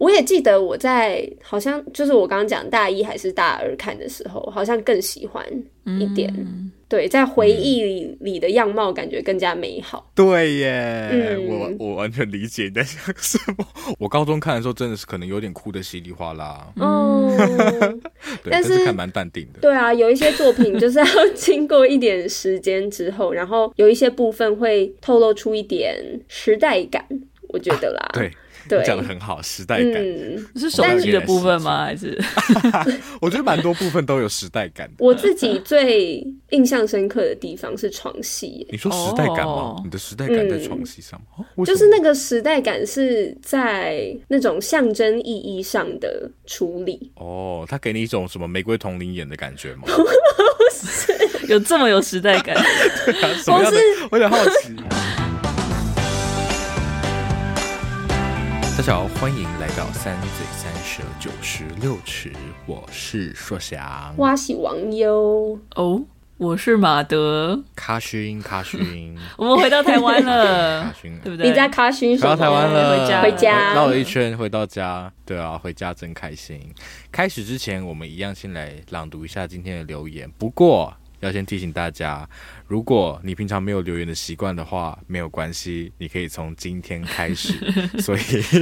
我也记得我在好像就是我刚刚讲大一还是大二看的时候，好像更喜欢一点。嗯对，在回忆里的样貌感觉更加美好。对耶，嗯、我我完全理解你在想什么。我高中看的时候真的是可能有点哭的稀里哗啦。哦，但是，但是看蛮淡定的。对啊，有一些作品就是要经过一点时间之后，然后有一些部分会透露出一点时代感，我觉得啦。啊、对。讲的很好，时代感、嗯、是手机的部分吗？还是？我觉得蛮多部分都有时代感的。我自己最印象深刻的地方是床戏。你说时代感吗？哦、你的时代感在床戏上吗、嗯？就是那个时代感是在那种象征意义上的处理。哦，他给你一种什么玫瑰同龄眼的感觉吗？有这么有时代感？对啊，什么样的？我有点好奇。大家好，欢迎来到三嘴三舌九十六尺，我是硕翔，我是王优哦，我是马德，卡勋卡勋，我们回到台湾了，卡勋对不对？你在卡勋？回到台湾了，回家回家，绕了一圈回到家，对啊，回家真开心。开始之前，我们一样先来朗读一下今天的留言，不过要先提醒大家。如果你平常没有留言的习惯的话，没有关系，你可以从今天开始。所以，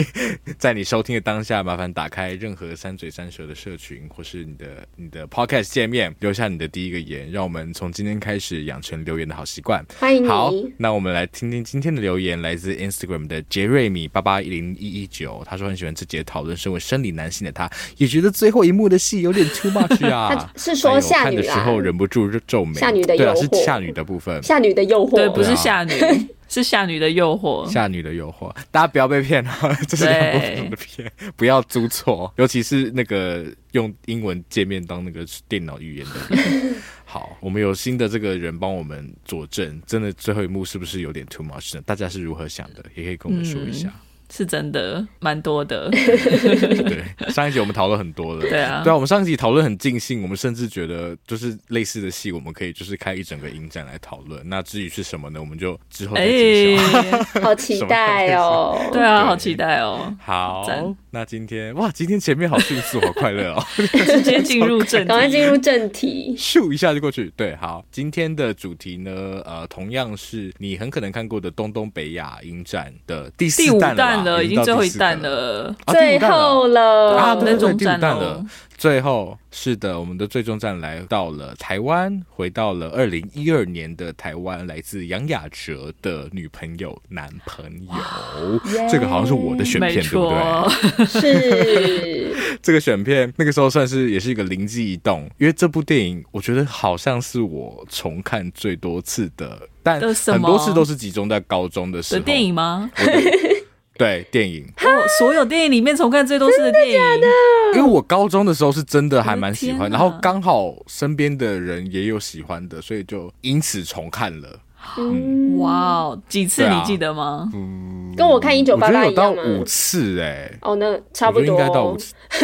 在你收听的当下，麻烦打开任何三嘴三舌的社群，或是你的你的 Podcast 界面，留下你的第一个言，让我们从今天开始养成留言的好习惯。欢迎你。好，那我们来听听今天的留言，来自 Instagram 的杰瑞米八八零一一九，他说很喜欢这节讨论，身为生理男性的他，也觉得最后一幕的戏有点 too much 啊。他是说下女看的时候忍不住皱眉。下女的诱惑，对啊，是下女的部分，夏女的诱惑，对，不是夏女，是夏女的诱惑，夏女的诱惑，大家不要被骗啊！这是两部不同的骗，不要租错，尤其是那个用英文界面当那个电脑语言的。好，我们有新的这个人帮我们佐证，真的最后一幕是不是有点 too much 呢？大家是如何想的？也可以跟我们说一下。嗯是真的蛮多的，对，上一集我们讨论很多的，对啊，对啊，我们上一集讨论很尽兴，我们甚至觉得就是类似的戏，我们可以就是开一整个影展来讨论。那至于是什么呢？我们就之后再揭晓。哎，好期待哦！对啊，好期待哦！好，那今天哇，今天前面好迅速，好快乐哦！直接进入正，赶快进入正题，咻一下就过去。对，好，今天的主题呢，呃，同样是你很可能看过的东东北亚影展的第四弹。了，已经最后一弹了，最后了啊！对对对，第五弹了。最后是的，我们的最终站来到了台湾，回到了二零一二年的台湾，来自杨雅哲的女朋友男朋友，这个好像是我的选片，对不对？是这个选片，那个时候算是也是一个灵机一动，因为这部电影我觉得好像是我重看最多次的，但很多次都是集中在高中的时候。的电影吗？对电影，所有电影里面重看最多次的电影，真的假的？因为我高中的时候是真的还蛮喜欢，然后刚好身边的人也有喜欢的，所以就因此重看了。嗯，哇，几次你记得吗？嗯，跟我看一九八八一样吗？我觉得有到五次哎。哦，那差不多应该到五次。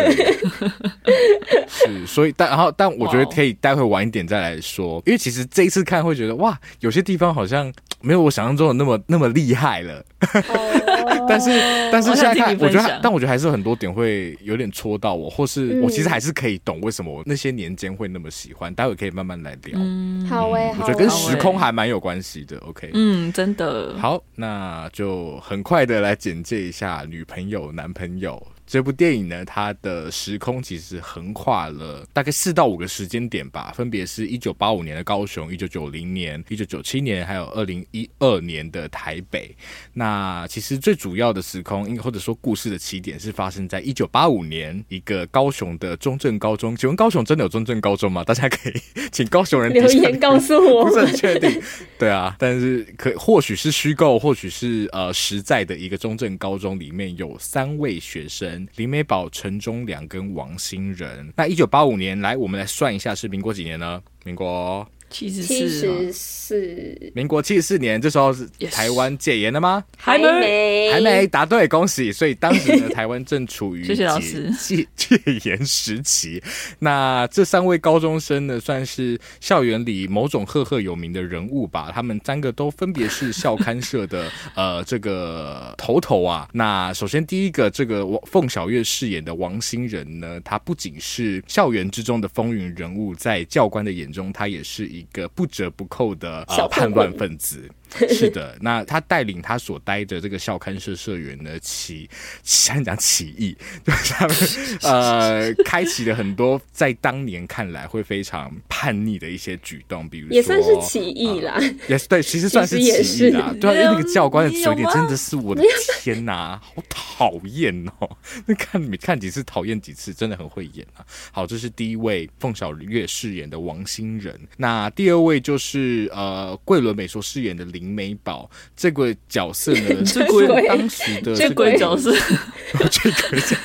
是，所以但然后但我觉得可以待会晚一点再来说，因为其实这一次看会觉得哇，有些地方好像没有我想象中的那么那么厉害了。但是但是现在看，我觉得但我觉得还是很多点会有点戳到我，或是我其实还是可以懂为什么我那些年间会那么喜欢。待会可以慢慢来聊。嗯，好诶，我觉得跟时空还蛮有关系的。OK，嗯，真的。好，那就很快的来简介一下女朋友男朋友这部电影呢，它的时空其实横跨了大概四到五个时间点吧，分别是一九八五年的高雄、一九九零年、一九九七年，还有二零一二年的台北。那其实最主要的时空，应该或者说故事的起点是发生在一九八五年一个高雄的中正高中。请问高雄真的有中正高中吗？大家可以请高雄人留言告诉 我，不是很确定。对啊，但是可或许是虚构，或许是呃实在的一个中正高中里面有三位学生：林美宝、陈忠良跟王兴仁。那一九八五年来，我们来算一下是民国几年呢？民国。七十四，民国七十四年，这时候是台湾戒严了吗？还没，还没，答对，恭喜！所以当时呢，台湾正处于谢谢老师戒戒严时期。那这三位高中生呢，算是校园里某种赫赫有名的人物吧？他们三个都分别是校刊社的 呃这个头头啊。那首先第一个，这个凤小月饰演的王新仁呢，他不仅是校园之中的风云人物，在教官的眼中，他也是一。一个不折不扣的呃叛乱分子。是的，那他带领他所待的这个校刊社社员呢，起想讲起义，就是他们呃，开启了很多在当年看来会非常叛逆的一些举动，比如说也算是起义啦，也是对，其实算是起义啦。对，因为那个教官的嘴脸真的是我的天哪，好讨厌哦！那看你看几次，讨厌几次，真的很会演啊。好，这是第一位凤小岳饰演的王心仁，那第二位就是呃，桂纶镁所饰演的林。林美宝这个角色呢，这个当时的这个角色，这个角色，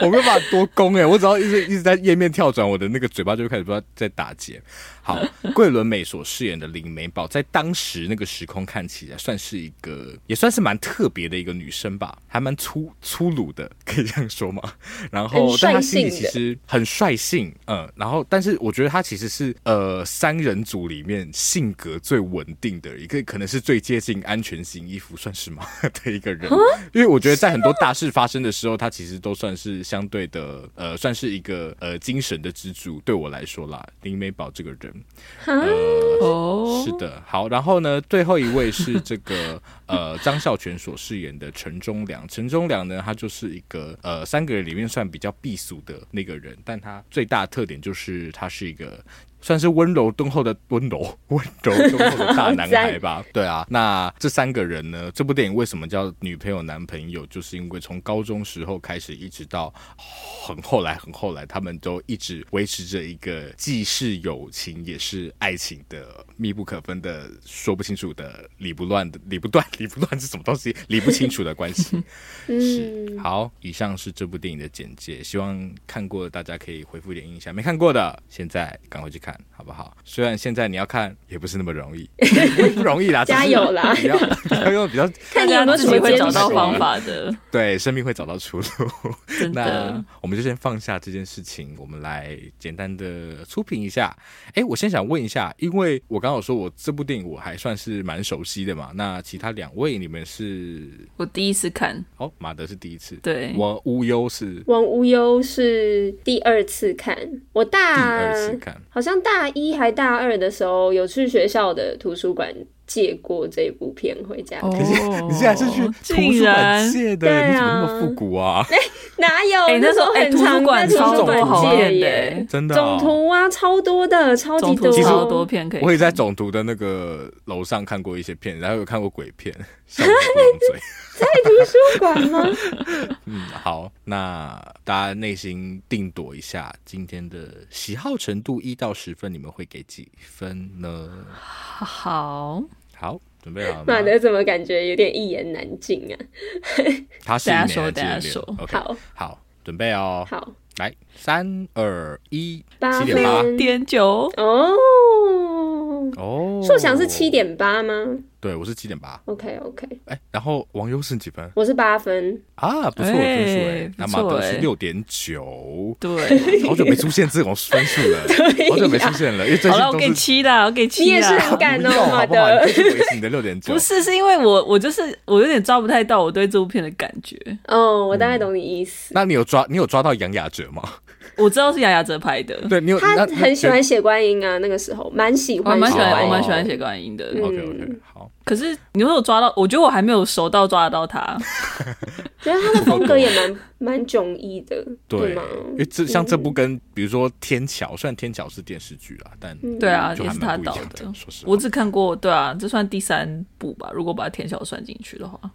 我没有办法多攻哎，我只要一直一直在页面跳转，我的那个嘴巴就开始不知道在打结。好，桂纶镁所饰演的林美宝，在当时那个时空看起来，算是一个，也算是蛮特别的一个女生吧，还蛮粗粗鲁的，可以这样说吗？然后，但她心里其实很率性，嗯，然后，但是我觉得她其实是呃三人组里面性格最稳定的一个，可能是最接近安全型衣服，算是吗 的一个人？因为我觉得在很多大事发生的时候，她其实都算是相对的，呃，算是一个呃精神的支柱。对我来说啦，林美宝这个人。呃，是的，好，然后呢，最后一位是这个 呃张孝全所饰演的陈忠良。陈忠良呢，他就是一个呃三个人里面算比较避俗的那个人，但他最大的特点就是他是一个。算是温柔敦厚的温柔 温柔敦厚的大男孩吧。对啊，那这三个人呢？这部电影为什么叫女朋友男朋友？就是因为从高中时候开始，一直到很后来很后来，他们都一直维持着一个既是友情也是爱情的密不可分的、说不清楚的、理不乱 的、理不断、理不乱是什么东西？理不清楚的关系。是好，以上是这部电影的简介，希望看过的大家可以回复一点印象，没看过的现在赶快去看。看好不好？虽然现在你要看也不是那么容易，不容易啦，加油啦！比较比较比较，看你有没有什么会找到方法 的。对，生命会找到出路。那我们就先放下这件事情，我们来简单的粗评一下。哎，我先想问一下，因为我刚刚有说我这部电影我还算是蛮熟悉的嘛。那其他两位你们是？我第一次看。哦，马德是第一次。对，王无忧是。王无忧是第二次看。我大第二次看，好像。大一还大二的时候，有去学校的图书馆借过这部片回家看。可是你现在是去图书馆借的？你怎么那么复古啊？欸、哪有？欸、那时候很常在图书馆借耶，真的、哦。总图啊，超多的，超级多，超多片可以。我也在总图的那个楼上看过一些片，然后有看过鬼片。在图书馆吗？嗯，好，那大家内心定夺一下，今天的喜好程度一到十分，你们会给几分呢？好。好，准备好了吗？马德怎么感觉有点一言难尽啊？他是大家说，大家说，OK，好，好，准备哦，好，来，三二一，八七点八点九。哦哦，硕翔是七点八吗？对，我是七点八。OK OK。哎，然后王优是几分？我是八分啊，不错的分数哎。那马德是六点九。对，好久没出现这种分数了，好久没出现了，因为最近都是。好了，我给七啦，我给七。你也是很敢哦，马德。你的六点九。不是，是因为我我就是我有点抓不太到我对这部片的感觉。哦，我大概懂你意思。那你有抓你有抓到杨雅哲吗？我知道是雅雅哲拍的。对，你有他很喜欢写观音啊，那个时候蛮喜欢，我蛮喜欢，哦我蛮喜欢写观音的。嗯 OK OK 好，可是你有没有抓到？我觉得我还没有熟到抓得到他。觉得他的风格也蛮蛮迥异的，对吗？因为这像这部跟比如说《天桥》，虽然《天桥》是电视剧啊，但对啊，也是他导的。说实话，我只看过，对啊，这算第三部吧？如果把《天桥》算进去的话，嗯，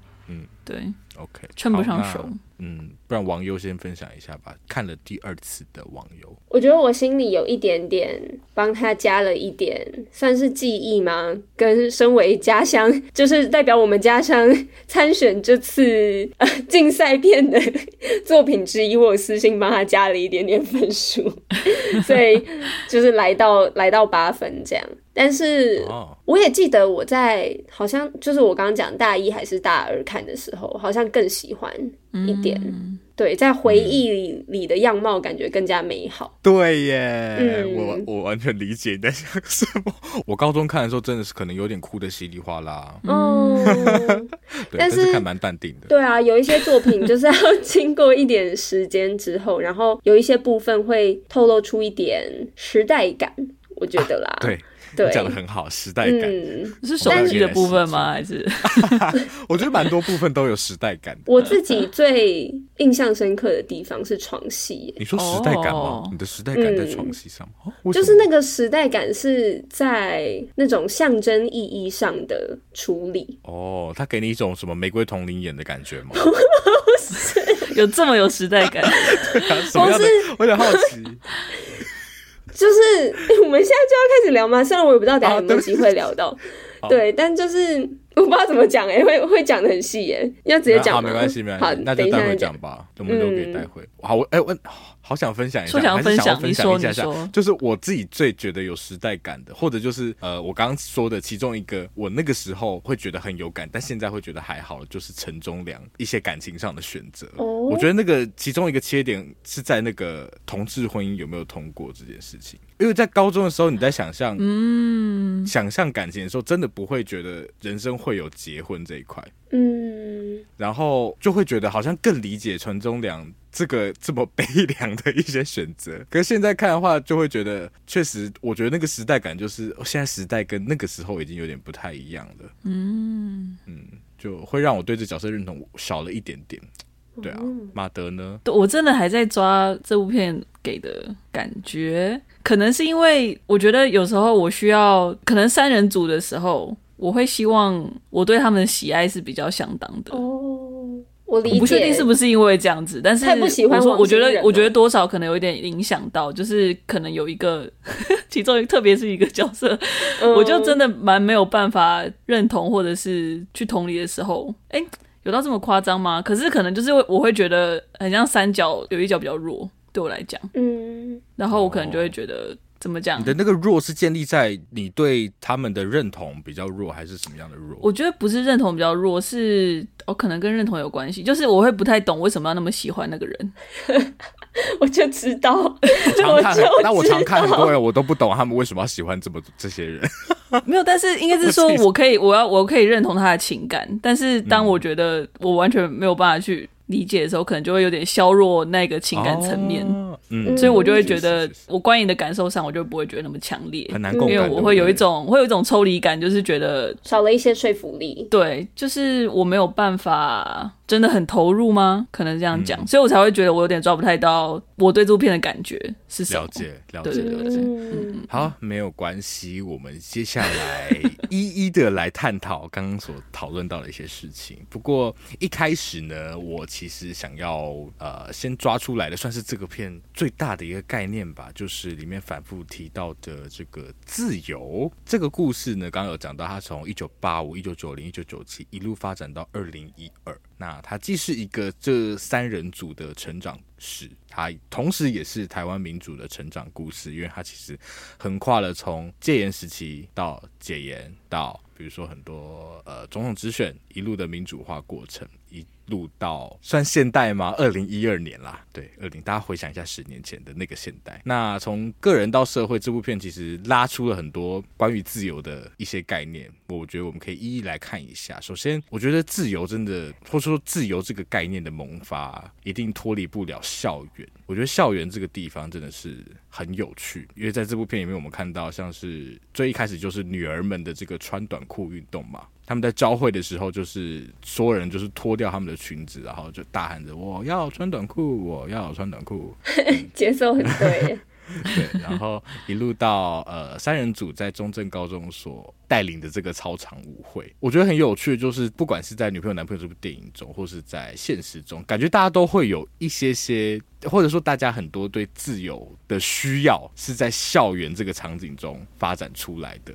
对，OK，称不上好熟。嗯，不然王优先分享一下吧。看了第二次的网友，我觉得我心里有一点点帮他加了一点，算是记忆吗？跟身为家乡，就是代表我们家乡参选这次呃 竞赛片的作品之一，我有私信帮他加了一点点分数，所以就是来到来到八分这样。但是哦我也记得我在好像就是我刚刚讲大一还是大二看的时候，好像更喜欢一点。对，在回忆里里的样貌感觉更加美好。对耶，嗯我我完全理解你在想什么。我高中看的时候真的是可能有点哭的稀里哗啦，哦，对，但是但是看蛮淡定的。对啊，有一些作品就是要经过一点时间之后，然后有一些部分会透露出一点时代感，我觉得啦。对，对，讲的很好，时代感。嗯，是手机的部分吗？还是 我觉得蛮多部分都有时代感。我自己最印象深刻的地方是床戏耶，你说时代感吗哦？你的时代感在床戏上就是那个时代感是在那种象征意义上的处理。哦，他给你一种什么玫瑰同林眼的感觉吗？有这么有时代感？什么样的？我有点好奇。就是我们现在就要开始聊吗，虽然我也不知道等下有没有机会聊到，好。对，但就是我不知道怎么讲哎、会会讲的很细耶，要直接讲好，没关系，没关系，好那等就待会讲。讲吧，我们留给待会。好，我哎，我好想分享一下，说想要还是想要分分享享一下下就是我自己最觉得有时代感的，或者就是呃，我刚刚说的其中一个，我那个时候会觉得很有感，但现在会觉得还好，就是陈忠良一些感情上的选择。哦我觉得那个其中一个切点是在那个同志婚姻有没有通过这件事情，因为在高中的时候你在想象，嗯，想象感情的时候，真的不会觉得人生会有结婚这一块。嗯，然后就会觉得好像更理解陈忠良这个这么悲凉的一些选择。可是现在看的话，就会觉得确实，我觉得那个时代感就是现在时代跟那个时候已经有点不太一样了。嗯嗯，就会让我对这角色认同少了一点点。对啊，马德呢？我真的还在抓这部片给的感觉，可能是因为我觉得有时候我需要，可能三人组的时候，我会希望我对他们的喜爱是比较相当的。哦，我理解，不确定是不是因为这样子，但是太不喜欢我说，我觉得我觉得多少可能有一点影响到，就是可能有一个 其中一个，特别是一个角色，嗯。我就真的蛮没有办法认同或者是去同理的时候，哎、有到这么夸张吗？可是可能就是我会觉得很像三角有一角比较弱，对我来讲，嗯，然后我可能就会觉得、怎么讲你？的那个弱是建立在你对他们的认同比较弱，还是什么样的弱？我觉得不是认同比较弱，是哦，可能跟认同有关系。就是我会不太懂为什么要那么喜欢那个人。我就知道，常看那我常看很多人，我都不懂他们为什么要喜欢这么这些人。没有，但是应该是说，我可以，我要，我可以认同他的情感，但是当我觉得我完全没有办法去理解的时候，可能就会有点削弱那个情感层面，哦嗯。所以我就会觉得我观影的感受上，我就不会觉得那么强烈，很难共感，因为我会有一种，会有一种抽离感，就是觉得，少了一些说服力。对，就是我没有办法真的很投入吗？可能这样讲，嗯所以我才会觉得我有点抓不太到我对这部片的感觉是什么了。解了解了解。嗯，好，没有关系，我们接下来一一的来探讨刚刚所讨论到的一些事情。不过一开始呢，我其实想要呃先抓出来的，算是这个片最大的一个概念吧，就是里面反复提到的这个自由。这个故事呢，刚刚有讲到，它从一九八五、一九九零、一九九七一路发展到二零一二。那它既是一个这三人组的成长史，它同时也是台湾民主的成长故事，因为它其实横跨了从戒严时期到解严，到比如说很多呃总统直选一路的民主化过程，一录到算现代吗？二零一二年啦，对，二零大家回想一下十年前的那个现代。那从个人到社会，这部片其实拉出了很多关于自由的一些概念，我觉得我们可以一一来看一下。首先，我觉得自由真的，或者说自由这个概念的萌发，一定脱离不了校园。我觉得校园这个地方真的是很有趣，因为在这部片里面，我们看到像是最一开始就是女儿们的这个穿短裤运动嘛。他们在朝会的时候，就是所有人就是脱掉他们的裙子，然后就大喊着“我要穿短裤，我要穿短裤”，节奏很对。对，然后一路到呃三人组在中正高中所带领的这个操场舞会，我觉得很有趣就是，不管是在女朋友男朋友这部电影中，或是在现实中，感觉大家都会有一些些，或者说大家很多对自由的需要，是在校园这个场景中发展出来的。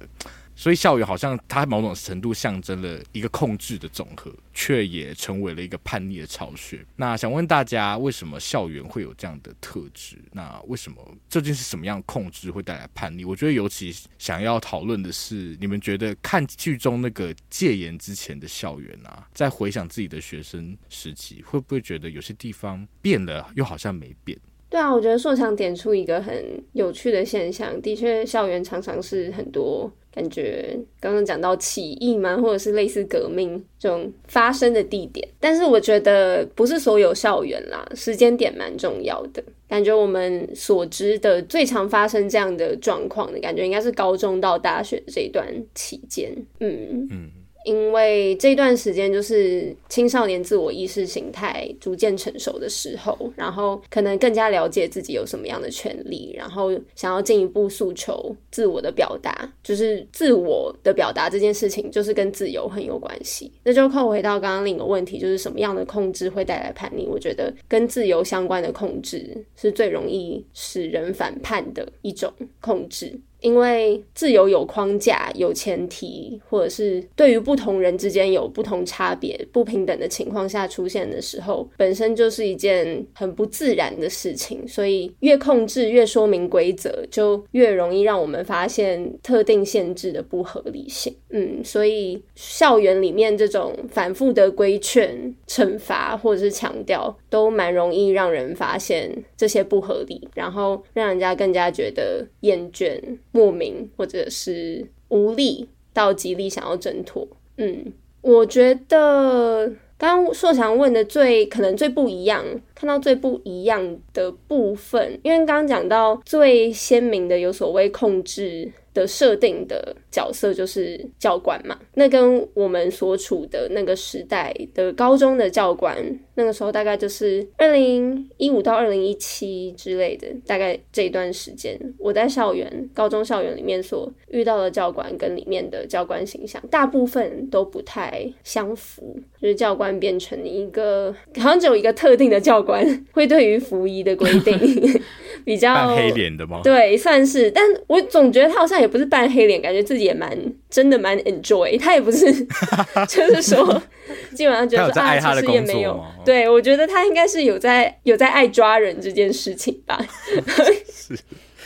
所以校园好像它某种程度象征了一个控制的总和，却也成为了一个叛逆的巢穴。那想问大家，为什么校园会有这样的特质？那为什么究竟是什么样控制会带来叛逆？我觉得尤其想要讨论的是，你们觉得看剧中那个戒严之前的校园啊，在回想自己的学生时期，会不会觉得有些地方变了，又好像没变？对啊，我觉得硕强点出一个很有趣的现象，的确，校园常常是很多感觉刚刚讲到起义嘛，或者是类似革命这种发生的地点。但是我觉得不是所有校园啦，时间点蛮重要的。感觉我们所知的最常发生这样的状况的感觉，应该是高中到大学这一段期间。嗯嗯。因为这段时间就是青少年自我意识形态逐渐成熟的时候，然后可能更加了解自己有什么样的权利，然后想要进一步诉求自我的表达，就是自我的表达这件事情，就是跟自由很有关系。那就扣回到刚刚另一个问题，就是什么样的控制会带来叛逆？我觉得跟自由相关的控制是最容易使人反叛的一种控制。因为自由有框架、有前提，或者是对于不同人之间有不同差别、不平等的情况下出现的时候，本身就是一件很不自然的事情。所以越控制、越说明规则，就越容易让我们发现特定限制的不合理性。嗯，所以校园里面这种反复的规劝、惩罚或者是强调，都蛮容易让人发现这些不合理，然后让人家更加觉得厌倦。莫名或者是无力到极力想要挣脱，嗯，我觉得刚刚硕强问的最可能最不一样，看到最不一样的部分，因为刚刚讲到最鲜明的有所谓控制的设定的角色就是教官嘛，那跟我们所处的那个时代的高中的教官，那个时候大概就是二零一五到二零一七之类的，大概这一段时间，我在校园高中校园里面所遇到的教官跟里面的教官形象，大部分都不太相符，就是教官变成一个好像只有一个特定的教官会对于服仪的规定。比较扮黑脸的吗？对，算是，但我总觉得他好像也不是扮黑脸，感觉自己也蛮真的蛮 enjoy。他也不是，就是说基本上觉得说啊，其实也没有。对，我觉得他应该是有在有在爱抓人这件事情吧。是。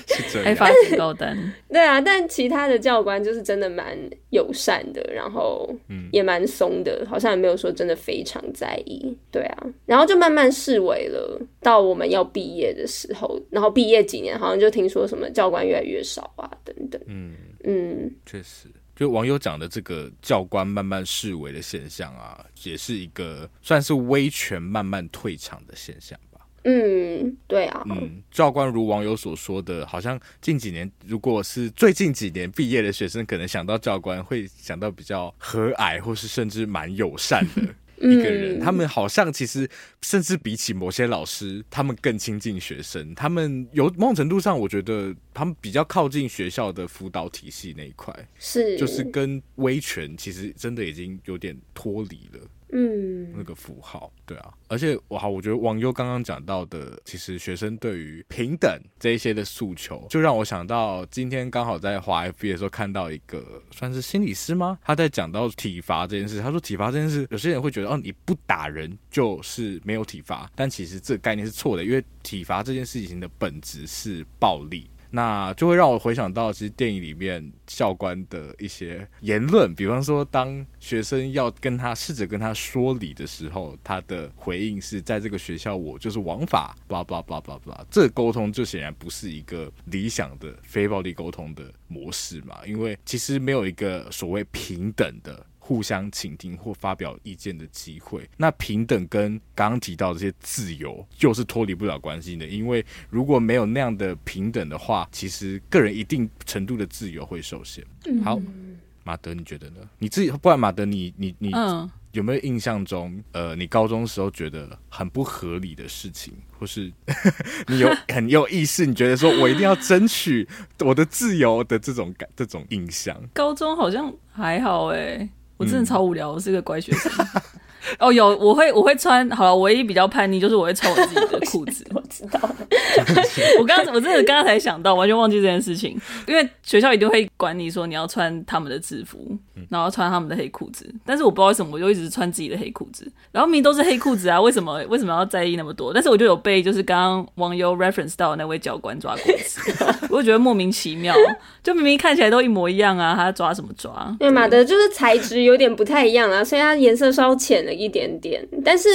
是爱发警告单，对啊，但其他的教官就是真的蛮友善的，然后也蛮松的，好像也没有说真的非常在意，对啊，然后就慢慢式微了。到我们要毕业的时候，然后毕业几年，好像就听说什么教官越来越少啊，等等。嗯嗯，确实，就网友讲的这个教官慢慢式微的现象啊，也是一个算是威权慢慢退场的现象。嗯，对啊。嗯，教官如网友所说的，好像近几年，如果是最近几年毕业的学生，可能想到教官会想到比较和蔼，或是甚至蛮友善的 一个人。嗯、他们好像其实甚至比起某些老师，他们更亲近学生。他们有某种程度上，我觉得他们比较靠近学校的辅导体系那一块，是就是跟威权其实真的已经有点脱离了。嗯，那个符号，对啊，而且我好，我觉得网友刚刚讲到的，其实学生对于平等这一些的诉求，就让我想到今天刚好在华 FB 的时候看到一个算是心理师吗？他在讲到体罚这件事，他说体罚这件事，有些人会觉得哦，你不打人就是没有体罚，但其实这个概念是错的，因为体罚这件事情的本质是暴力。那就会让我回想到，其实电影里面教官的一些言论，比方说，当学生要跟他试着跟他说理的时候，他的回应是在这个学校，我就是王法，巴拉巴拉巴拉巴拉，这沟通就显然不是一个理想的非暴力沟通的模式嘛，因为其实没有一个所谓平等的。互相倾听或发表意见的机会。那平等跟刚刚提到这些自由，就是脱离不了关系的。因为如果没有那样的平等的话，其实个人一定程度的自由会受限。好，马德，你觉得呢？你自己，不然马德你，你你你。嗯有没有印象中，呃，你高中时候觉得很不合理的事情，或是 你有很有意识，你觉得说我一定要争取我的自由的这种感，这种印象？高中好像还好哎，我真的超无聊，嗯、我是个乖学生。哦，有我会我会穿好了，唯一比较叛逆就是我会穿我自己的 裤子。我知道，我刚我真的刚刚才想到，完全忘记这件事情，因为学校一定会管你说你要穿他们的制服，然后穿他们的黑裤子。但是我不知道为什么，我就一直穿自己的黑裤子。然后明明都是黑裤子啊，为什么为什么要在意那么多？但是我就有被就是刚刚网友 reference 到的那位教官抓过一次，我就觉得莫名其妙，就明明看起来都一模一样啊，他抓什么抓？对嘛的，就是材质有点不太一样啊，所以它颜色稍浅了。一点点，但是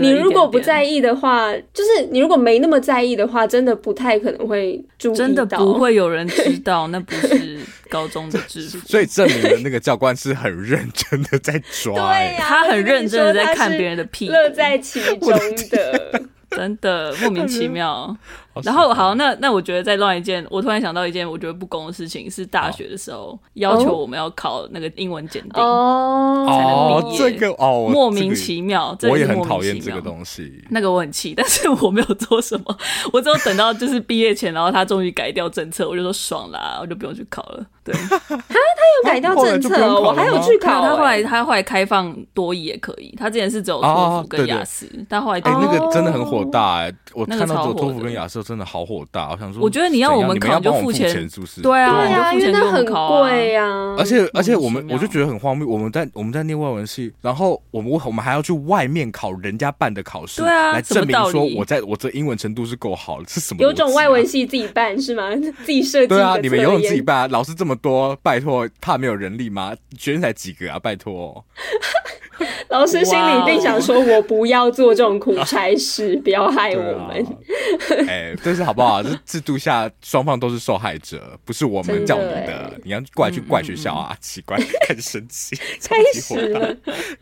你如果不在意的话，就是你如果没那么在意的话，真的不太可能会注意到，真的不会有人知道那不是高中的制服，所以证明了那个教官是很认真的在抓，对呀、啊，他很认真的在看别人的屁，乐在其中的。真的莫名其妙。然后好，那那我觉得再乱一件，我突然想到一件我觉得不公的事情，是大学的时候要求我们要考那个英文检定哦，才能毕业。这个哦，莫名其妙，我也很讨厌这个东西。那个我很气，但是我没有做什么，我只有等到就是毕业前，然后他终于改掉政策，我就说爽啦，我就不用去考了。对，他他有改掉政策，我还有去考。他后来他后来开放多益也可以，他之前是只有托福跟雅思，但后来哎那个真的很火大哎，我看到只有托福跟雅思。真的好火大，我想说，我觉得你要我们考就付钱，是不是？对啊，对啊，因为那很贵呀。而且而且我们我就觉得很荒谬，我们在我们在念外文系，然后我们我们还要去外面考人家办的考试，对啊，来证明说我在我这英文程度是够好的，是什么？有种外文系自己办是吗？自己设计？对啊，你们有种自己办，啊老师这么多，拜托，怕没有人力吗？学生才几个啊，拜托。老师心里一定想说：“我不要做这种苦差事，不要害我们。” 哎，但是好不好？这制度下双方都是受害者，不是我们叫你的，你要过来去怪学校啊！奇怪，开始生气，开始了。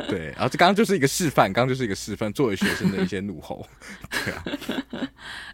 对，然后这刚刚就是一个示范，刚刚就是一个示范，作为学生的一些怒吼。对啊。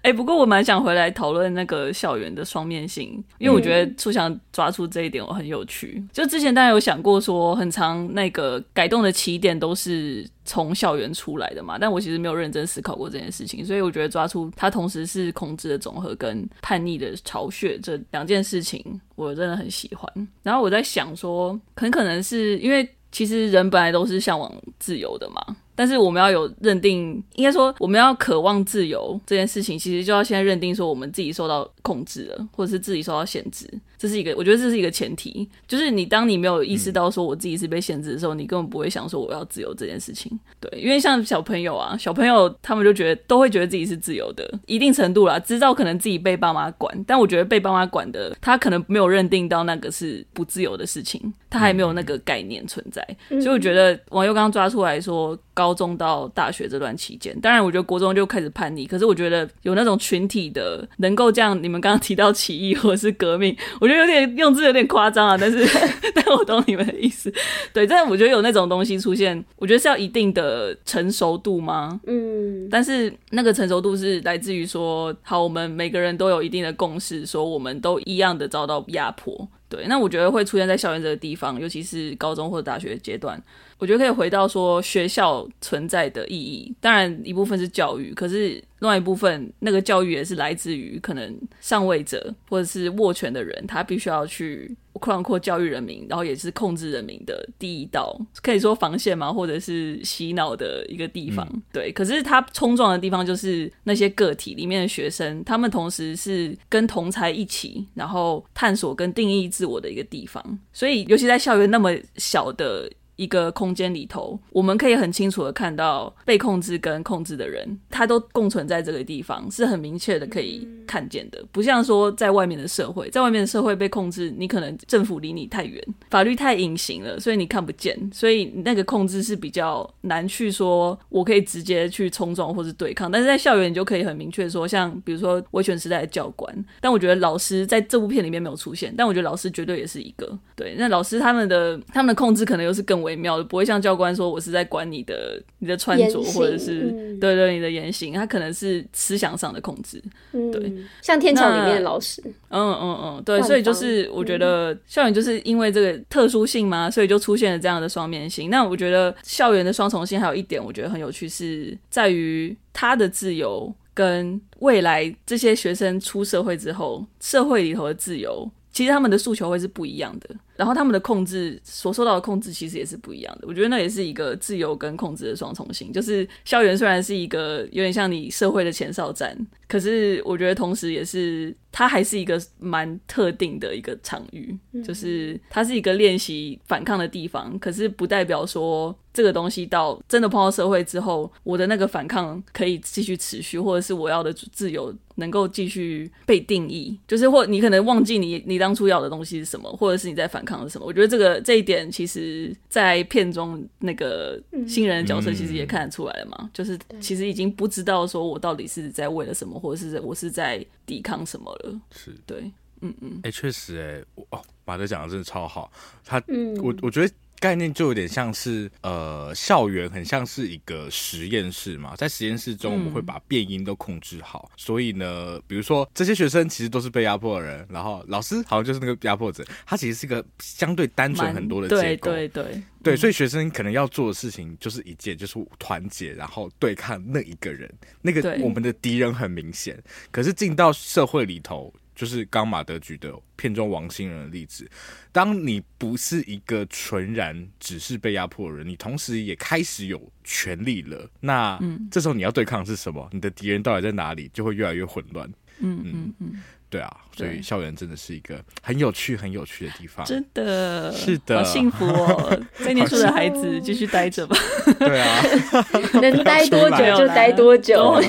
哎，不过我蛮想回来讨论那个校园的双面性，因为我觉得初翔抓出这一点我很有趣。就之前大家有想过说，很长那个改动的起点都是从校园出来的嘛，但我其实没有认真思考过这件事情，所以我觉得抓出它同时是控制的总和跟叛逆的巢穴这两件事情，我真的很喜欢。然后我在想说，很可能是因为其实人本来都是向往自由的嘛。但是我们要有认定，应该说我们要渴望自由这件事情，其实就要先认定说我们自己受到控制了，或者是自己受到限制，这是一个，我觉得这是一个前提。就是你当你没有意识到说我自己是被限制的时候，嗯、你根本不会想说我要自由这件事情。对，因为像小朋友啊，小朋友他们就觉得都会觉得自己是自由的，一定程度啦，知道可能自己被爸妈管，但我觉得被爸妈管的，他可能没有认定到那个是不自由的事情，他还没有那个概念存在。嗯、所以我觉得网友刚刚抓出来说。高中到大学这段期间，当然我觉得国中就开始叛逆。可是我觉得有那种群体的，能够这样，你们刚刚提到起义或者是革命，我觉得有点用字有点夸张啊。但是，但我懂你们的意思。对，但是我觉得有那种东西出现，我觉得是要一定的成熟度吗？嗯。但是那个成熟度是来自于说，好，我们每个人都有一定的共识，说我们都一样的遭到压迫。对，那我觉得会出现在校园这个地方，尤其是高中或者大学阶段。我觉得可以回到说学校存在的意义，当然一部分是教育，可是另外一部分那个教育也是来自于可能上位者或者是握权的人，他必须要去扩扩教育人民，然后也是控制人民的第一道，可以说防线嘛，或者是洗脑的一个地方。嗯、对，可是他冲撞的地方就是那些个体里面的学生，他们同时是跟同才一起，然后探索跟定义自我的一个地方。所以，尤其在校园那么小的。一个空间里头，我们可以很清楚的看到被控制跟控制的人，他都共存在这个地方，是很明确的可以看见的，不像说在外面的社会，在外面的社会被控制，你可能政府离你太远，法律太隐形了，所以你看不见，所以那个控制是比较难去说，我可以直接去冲撞或是对抗。但是在校园，你就可以很明确说，像比如说威权时代的教官，但我觉得老师在这部片里面没有出现，但我觉得老师绝对也是一个对。那老师他们的他们的控制可能又是更为微妙的，不会像教官说我是在管你的你的穿着或者是、嗯、对对你的言行，他可能是思想上的控制，嗯、对。像天桥里面的老师，嗯嗯嗯，对，所以就是我觉得校园就是因为这个特殊性嘛，所以就出现了这样的双面性。那我觉得校园的双重性还有一点，我觉得很有趣，是在于他的自由跟未来这些学生出社会之后，社会里头的自由，其实他们的诉求会是不一样的。然后他们的控制所受到的控制其实也是不一样的，我觉得那也是一个自由跟控制的双重性。就是校园虽然是一个有点像你社会的前哨站，可是我觉得同时也是它还是一个蛮特定的一个场域，就是它是一个练习反抗的地方。可是不代表说这个东西到真的碰到社会之后，我的那个反抗可以继续持续，或者是我要的自由能够继续被定义。就是或你可能忘记你你当初要的东西是什么，或者是你在反。抗什么？我觉得这个这一点，其实，在片中那个新人的角色，其实也看得出来了嘛。嗯、就是其实已经不知道说我到底是在为了什么，或者是我是在抵抗什么了。是对，嗯嗯。哎、欸，确实、欸，哎，哦，马德讲的真的超好。他，嗯、我我觉得。概念就有点像是，呃，校园很像是一个实验室嘛，在实验室中我们会把变音都控制好，嗯、所以呢，比如说这些学生其实都是被压迫的人，然后老师好像就是那个压迫者，他其实是一个相对单纯很多的结构，对对对，对，所以学生可能要做的事情就是一件，就是团结，然后对抗那一个人，那个我们的敌人很明显，可是进到社会里头。就是刚马德举的片中王星人的例子，当你不是一个纯然只是被压迫的人，你同时也开始有权利了，那这时候你要对抗的是什么？你的敌人到底在哪里？就会越来越混乱。嗯嗯嗯，对啊，所以校园真的是一个很有趣、很有趣的地方。真的是的，好幸福哦！在念书的孩子继续待着吧。对啊，能待多久就待多久。好，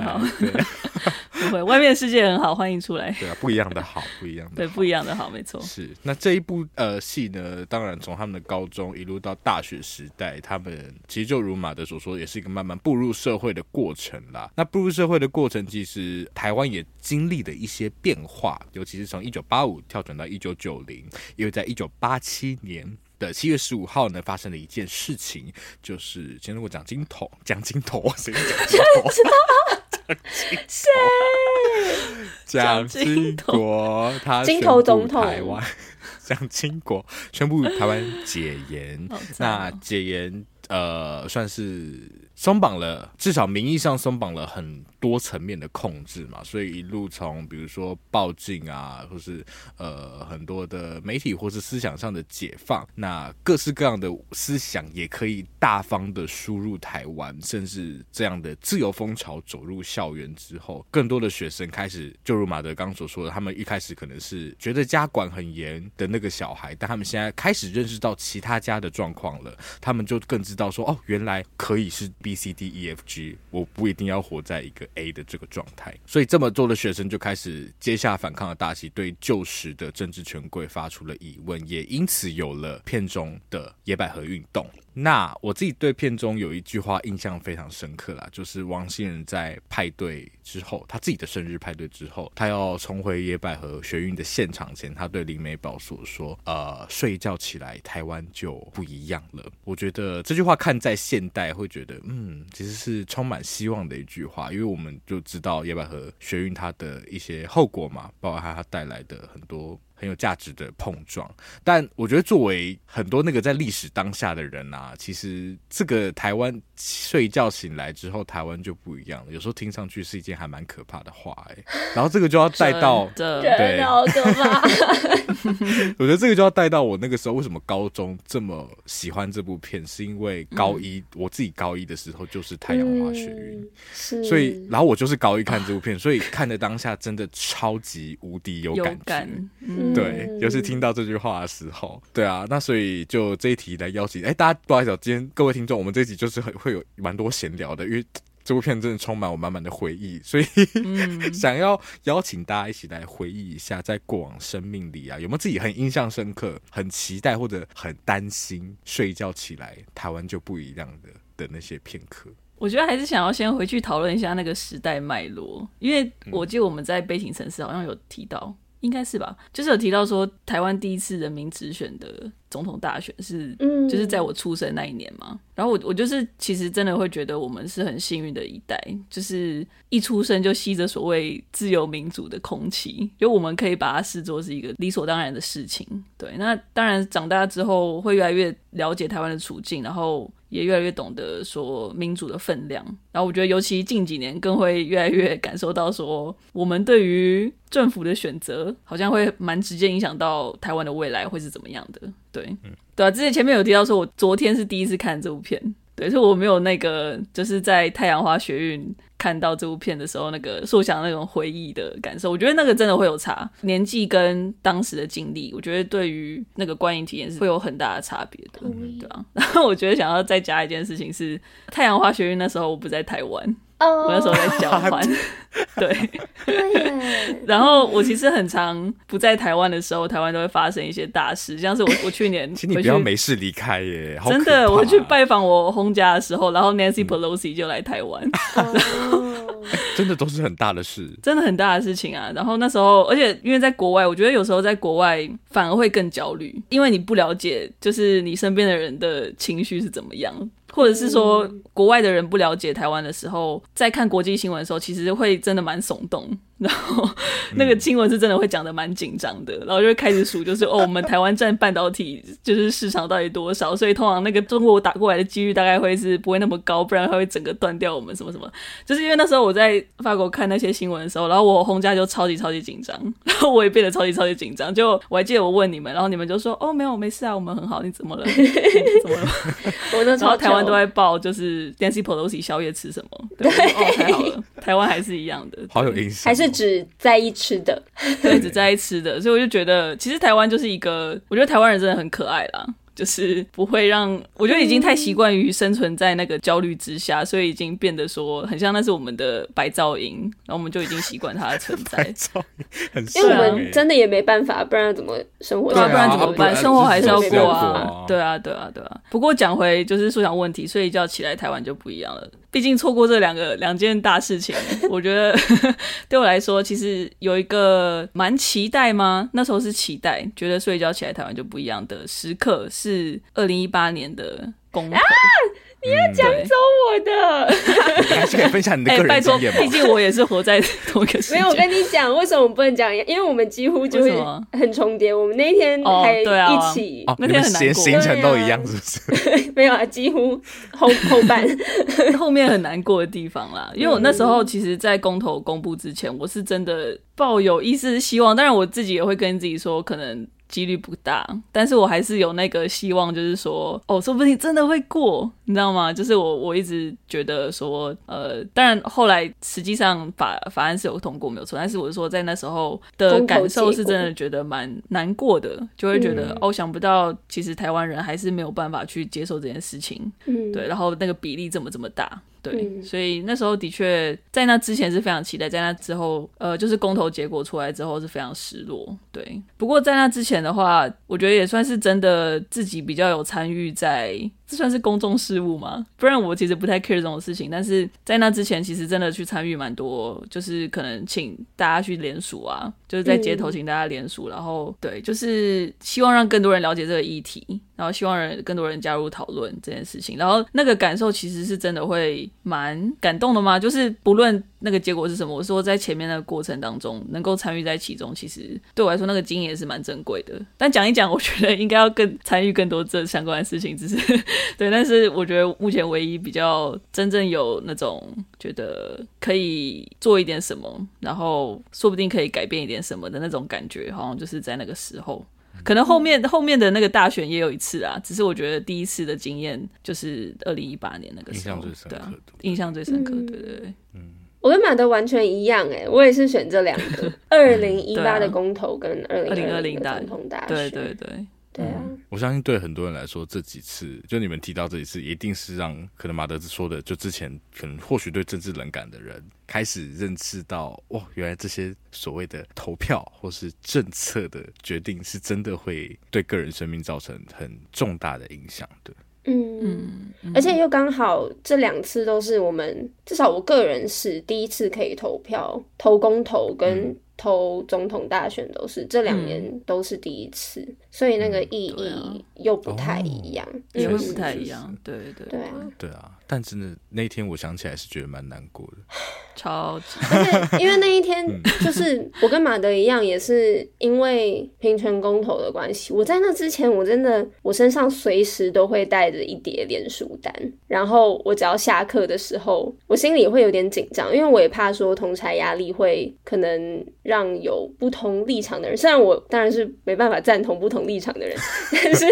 好，好。不会，外面的世界很好，欢迎出来。对啊，不一样的好，不一样的对，不一样的好，没错。是那这一部呃戏呢，当然从他们的高中一路到大学时代，他们其实就如马德所说，也是一个慢慢步入社会的过程啦。那步入社会的过程，其实台湾也经历了一些变化，尤其是从一九八五跳转到一九九零，因为在一九八七年的七月十五号呢，发生了一件事情，就是前如果蒋金头，蒋金头，谁是蒋经头？谁？蒋经国，他宣布台湾，蒋经国宣布台湾解严。那解严，呃，算是松绑了，至少名义上松绑了很多层面的控制嘛，所以一路从比如说报禁啊，或是呃很多的媒体或是思想上的解放，那各式各样的思想也可以大方的输入台湾，甚至这样的自由风潮走入校园之后，更多的学生开始，就如马德刚所说的，他们一开始可能是觉得家管很严的那个小孩，但他们现在开始认识到其他家的状况了，他们就更知道说，哦，原来可以是 B C D E F G，我不一定要活在一个。A 的这个状态，所以这么做的学生就开始接下反抗的大旗，对旧时的政治权贵发出了疑问，也因此有了片中的野百合运动。那我自己对片中有一句话印象非常深刻啦，就是王星人在派对之后，他自己的生日派对之后，他要重回野百合学运的现场前，他对林美宝所说：“呃，睡一觉起来，台湾就不一样了。”我觉得这句话看在现代会觉得，嗯，其实是充满希望的一句话，因为我们就知道野百合学运它的一些后果嘛，包括它带来的很多。很有价值的碰撞，但我觉得作为很多那个在历史当下的人啊，其实这个台湾睡一觉醒来之后，台湾就不一样了。有时候听上去是一件还蛮可怕的话，哎，然后这个就要带到，对，好可怕。我觉得这个就要带到我那个时候为什么高中这么喜欢这部片，是因为高一、嗯、我自己高一的时候就是太阳花学运，嗯、是，所以然后我就是高一看这部片，所以看的当下真的超级无敌有感觉。感嗯对，尤其听到这句话的时候，对啊，那所以就这一题来邀请，哎，大家不好意思，今天各位听众，我们这一集就是很会有蛮多闲聊的，因为这部片真的充满我满满的回忆，所以、嗯、想要邀请大家一起来回忆一下，在过往生命里啊，有没有自己很印象深刻、很期待或者很担心睡一觉起来台湾就不一样的的那些片刻？我觉得还是想要先回去讨论一下那个时代脉络，因为我记得我们在悲情城市好像有提到。应该是吧，就是有提到说台湾第一次人民直选的总统大选是，就是在我出生那一年嘛。然后我我就是其实真的会觉得我们是很幸运的一代，就是一出生就吸着所谓自由民主的空气，就我们可以把它视作是一个理所当然的事情。对，那当然长大之后会越来越了解台湾的处境，然后。也越来越懂得说民主的分量，然后我觉得尤其近几年更会越来越感受到说，我们对于政府的选择好像会蛮直接影响到台湾的未来会是怎么样的。对，对啊，之前前面有提到说，我昨天是第一次看这部片。对，所以我没有那个，就是在太阳花学运看到这部片的时候，那个塑想那种回忆的感受。我觉得那个真的会有差，年纪跟当时的经历，我觉得对于那个观影体验是会有很大的差别的，对啊。然 后我觉得想要再加一件事情是，太阳花学运那时候我不在台湾。Oh, 我那时候在交换，对，对。然后我其实很常不在台湾的时候，台湾都会发生一些大事，像是我 我去年，请你不要没事离开耶，真的，我去拜访我轰家的时候，然后 Nancy Pelosi 就来台湾，真的都是很大的事，真的很大的事情啊。然后那时候，而且因为在国外，我觉得有时候在国外反而会更焦虑，因为你不了解，就是你身边的人的情绪是怎么样。或者是说，国外的人不了解台湾的时候，在看国际新闻的时候，其实会真的蛮耸动。然后那个新闻是真的会讲的蛮紧张的，然后就会开始数，就是哦，我们台湾占半导体就是市场到底多少？所以通常那个中国打过来的几率大概会是不会那么高，不然它会整个断掉我们什么什么。就是因为那时候我在法国看那些新闻的时候，然后我轰家就超级超级紧张，然后我也变得超级超级紧张。就我还记得我问你们，然后你们就说哦没有没事啊，我们很好。你怎么了？怎么了？我那时候台湾都在报，就是 Nancy Pelosi 宵夜吃什么？对，对哦，太好了，台湾还是一样的，好有意思，还是。只在意吃的，对，只在意吃的，所以我就觉得，其实台湾就是一个，我觉得台湾人真的很可爱啦。就是不会让，我觉得已经太习惯于生存在那个焦虑之下，所以已经变得说很像那是我们的白噪音，然后我们就已经习惯它的存在。白噪音很，因为我们真的也没办法，不然怎么生活？对啊，不然怎么办？生活还是要过啊。对啊，对啊，对啊。不过讲回就是说讲问题，睡一觉起来台湾就不一样了。毕竟错过这两个两件大事情，我觉得 对我来说其实有一个蛮期待吗？那时候是期待，觉得睡一觉起来台湾就不一样的时刻是二零一八年的公投。啊你要讲走我的，还、嗯、是可以分享你的个人经验吗？毕竟我也是活在同一个世界。没有，我跟你讲，为什么我们不能讲？因为我们几乎就是很重叠。我们那一天还一起，哦啊、那天很难过，行程都一样，是不是？没有啊，几乎后 后半后面很难过的地方啦。因为我那时候其实，在公投公布之前，我是真的抱有一丝希望。当然，我自己也会跟自己说，可能。几率不大，但是我还是有那个希望，就是说，哦，说不定真的会过，你知道吗？就是我我一直觉得说，呃，当然后来实际上法法案是有通过没有错，但是我是说在那时候的感受是真的觉得蛮难过的，就会觉得、嗯、哦，想不到其实台湾人还是没有办法去接受这件事情，嗯，对，然后那个比例这么这么大。对，所以那时候的确在那之前是非常期待，在那之后，呃，就是公投结果出来之后是非常失落。对，不过在那之前的话，我觉得也算是真的自己比较有参与在。这算是公众事务吗？不然我其实不太 care 这种事情。但是在那之前，其实真的去参与蛮多，就是可能请大家去联署啊，就是在街头请大家联署，然后对，就是希望让更多人了解这个议题，然后希望人更多人加入讨论这件事情。然后那个感受其实是真的会蛮感动的嘛，就是不论。那个结果是什么？我说在前面那个过程当中，能够参与在其中，其实对我来说那个经验也是蛮珍贵的。但讲一讲，我觉得应该要更参与更多这相关的事情，只是 对。但是我觉得目前唯一比较真正有那种觉得可以做一点什么，然后说不定可以改变一点什么的那种感觉，好像就是在那个时候。可能后面后面的那个大选也有一次啊，只是我觉得第一次的经验就是二零一八年那个时候，对啊，印象最深刻，对对对，嗯。我跟马德完全一样哎、欸，我也是选这两个，二零一八的公投跟二零二零的总统大选，对对对。对啊，我相信对很多人来说，这几次就你们提到这几次，一定是让可能马德子说的，就之前可能或许对政治冷感的人，开始认识到，哇，原来这些所谓的投票或是政策的决定，是真的会对个人生命造成很重大的影响的。嗯。嗯，而且又刚好这两次都是我们，至少我个人是第一次可以投票，投公投跟。投总统大选都是这两年都是第一次，嗯、所以那个意义又不太一样，也会不太一样。对对对啊，对啊。但真的那一天，我想起来是觉得蛮难过的，超级。而且因为那一天就是我跟马德一样，也是因为平权公投的关系。我在那之前，我真的我身上随时都会带着一叠联署单，然后我只要下课的时候，我心里会有点紧张，因为我也怕说同侪压力会可能让有不同立场的人，虽然我当然是没办法赞同不同立场的人，但是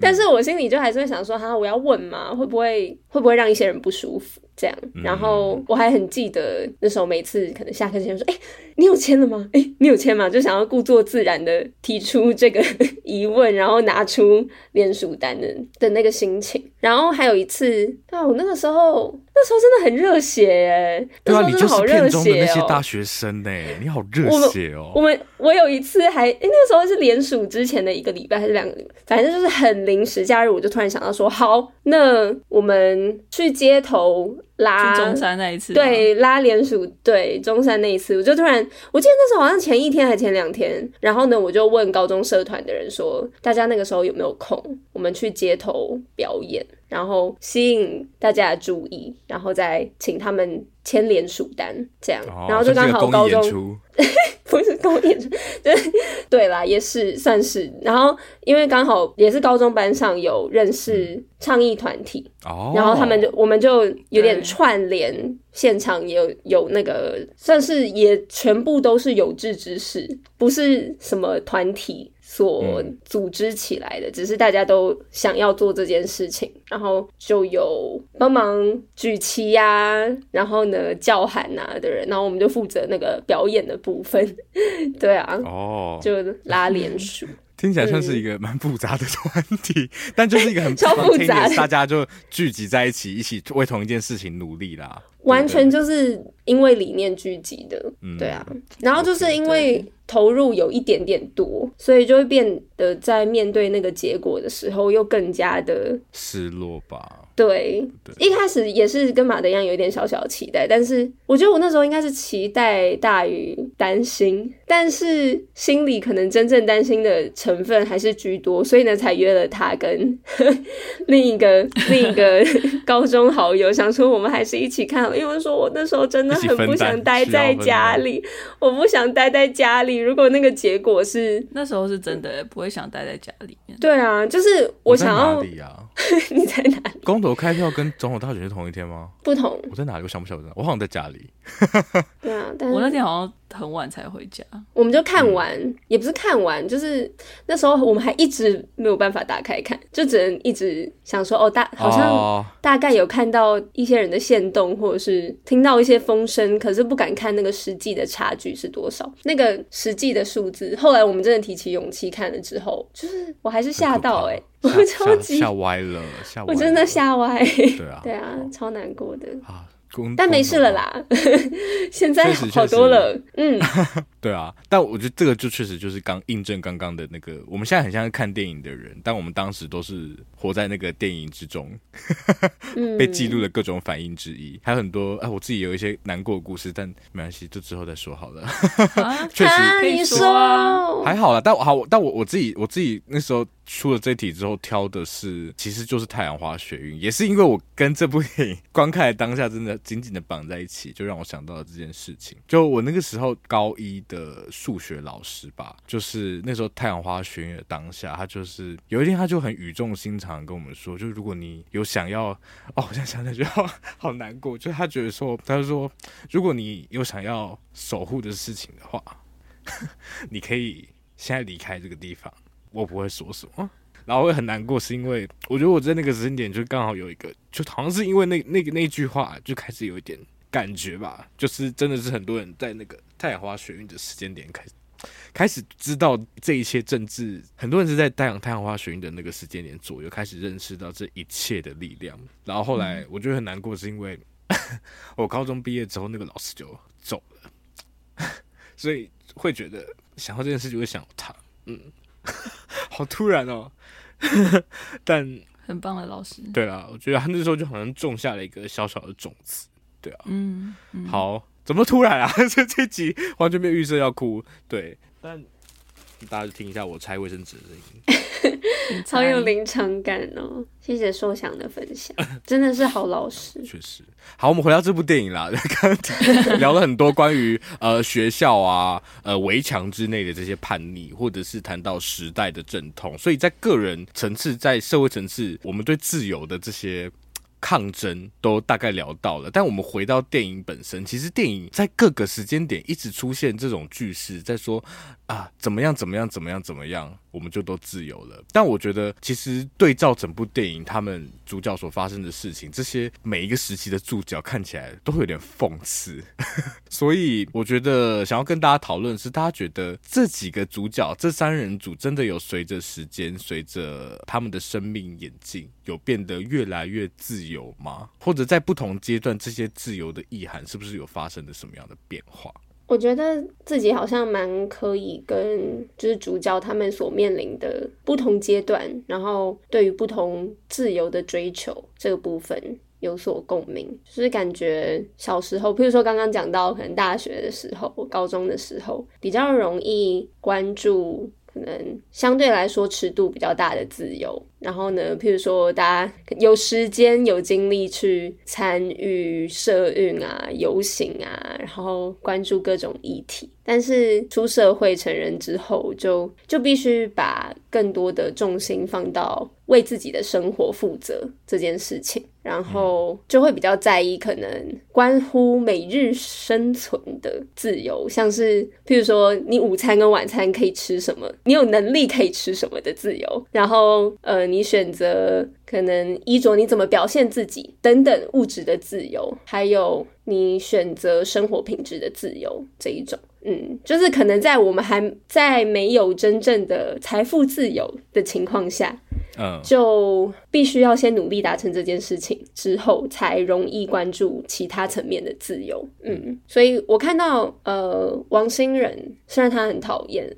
但是我心里就还是会想说，哈，我要问嘛，会不会会不会让。一些人不舒服，这样，然后我还很记得那时候，每次可能下课之前说：“哎、欸，你有签了吗？哎、欸，你有签吗？”就想要故作自然的提出这个疑问，然后拿出联署单的的那个心情。然后还有一次，啊，我那个时候。那时候真的很热血哎！对啊，就是片中的那些大学生呢，你好热血哦！我们我有一次还，哎，那个时候是联署之前的一个礼拜还是两个礼拜，反正就是很临时假日，我就突然想到说，好，那我们去街头拉去中山那一次，对，拉联署，对，中山那一次，我就突然，我记得那时候好像前一天还前两天，然后呢，我就问高中社团的人说，大家那个时候有没有空，我们去街头表演。然后吸引大家的注意，然后再请他们签联署单，这样，哦、然后就刚好高中 不是公益演出，对对啦，也是算是。然后因为刚好也是高中班上有认识倡议团体，哦、然后他们就我们就有点串联，现场也有有那个算是也全部都是有志之士，不是什么团体。所组织起来的，嗯、只是大家都想要做这件事情，然后就有帮忙举旗呀、啊，然后呢叫喊啊的人，然后我们就负责那个表演的部分，对啊，哦，就拉连署，听起来像是一个蛮复杂的团体，嗯、但就是一个很超复杂，大家就聚集在一起，一起为同一件事情努力啦，完全就是因为理念聚集的，嗯、对啊，然后就是因为。投入有一点点多，所以就会变得在面对那个结果的时候，又更加的失落吧。对，一开始也是跟马德一样有一点小小的期待，但是我觉得我那时候应该是期待大于担心，但是心里可能真正担心的成分还是居多，所以呢才约了他跟 另一个 另一个高中好友，想说我们还是一起看，因为说我那时候真的很不想待在家里，我不想待在家里。如果那个结果是那时候是真的不会想待在家里面，对啊，就是我想要。你在哪里？公投开票跟总统大选是同一天吗？不同。我在哪里？我想不起来。我好像在家里。对啊，但是我那天好像很晚才回家。我们就看完，嗯、也不是看完，就是那时候我们还一直没有办法打开看，就只能一直想说哦，大好像大概有看到一些人的线动，或者是听到一些风声，可是不敢看那个实际的差距是多少，那个实际的数字。后来我们真的提起勇气看了之后，就是我还是吓到哎、欸。我超级吓歪了，吓歪了，我真的吓歪。对啊，对啊，超难过的。啊，但没事了啦，现在好多了。嗯，对啊，但我觉得这个就确实就是刚印证刚刚的那个，我们现在很像是看电影的人，但我们当时都是活在那个电影之中，被记录了各种反应之一，还有很多哎，我自己有一些难过的故事，但没关系，就之后再说好了。确实可以说，还好啦，但我好，但我我自己我自己那时候。出了这题之后，挑的是其实就是太阳花学运，也是因为我跟这部电影观看的当下真的紧紧的绑在一起，就让我想到了这件事情。就我那个时候高一的数学老师吧，就是那时候太阳花学运的当下，他就是有一天他就很语重心长跟我们说，就如果你有想要，哦，我现在想起来就 好好难过，就他觉得说，他就说，如果你有想要守护的事情的话，你可以现在离开这个地方。我不会说什么，然后会很难过，是因为我觉得我在那个时间点就刚好有一个，就好像是因为那那个那句话就开始有一点感觉吧，就是真的是很多人在那个太阳花学运的时间点开始开始知道这一切政治，很多人是在太阳太阳花学运的那个时间点左右开始认识到这一切的力量。然后后来我觉得很难过，是因为 我高中毕业之后，那个老师就走了，所以会觉得想到这件事就会想他，嗯，好突然哦。但很棒的老师，对啊，我觉得他那时候就好像种下了一个小小的种子，对啊，嗯，嗯好，怎么突然啊？这这集完全没有预设要哭，对。但大家就听一下我拆卫生纸的声音，超有临场感哦！谢谢硕翔的分享，真的是好老师。确实，好，我们回到这部电影啦。刚刚聊了很多关于呃学校啊、呃围墙之内的这些叛逆，或者是谈到时代的阵痛，所以在个人层次、在社会层次，我们对自由的这些。抗争都大概聊到了，但我们回到电影本身，其实电影在各个时间点一直出现这种句式，在说啊怎么样怎么样怎么样怎么样，我们就都自由了。但我觉得，其实对照整部电影，他们主角所发生的事情，这些每一个时期的主角看起来都会有点讽刺。所以，我觉得想要跟大家讨论是，大家觉得这几个主角，这三人组真的有随着时间，随着他们的生命演进，有变得越来越自由。吗？或者在不同阶段，这些自由的意涵是不是有发生了什么样的变化？我觉得自己好像蛮可以跟就是主角他们所面临的不同阶段，然后对于不同自由的追求这个部分有所共鸣。就是感觉小时候，譬如说刚刚讲到可能大学的时候、高中的时候，比较容易关注可能相对来说尺度比较大的自由。然后呢，譬如说，大家有时间、有精力去参与社运啊、游行啊，然后关注各种议题。但是出社会成人之后就，就必须把更多的重心放到为自己的生活负责这件事情，然后就会比较在意可能关乎每日生存的自由，像是譬如说，你午餐跟晚餐可以吃什么，你有能力可以吃什么的自由，然后呃。你选择可能衣着，你怎么表现自己等等物质的自由，还有你选择生活品质的自由这一种，嗯，就是可能在我们还在没有真正的财富自由的情况下，嗯，就必须要先努力达成这件事情之后，才容易关注其他层面的自由，嗯，所以我看到呃王星人，虽然他很讨厌。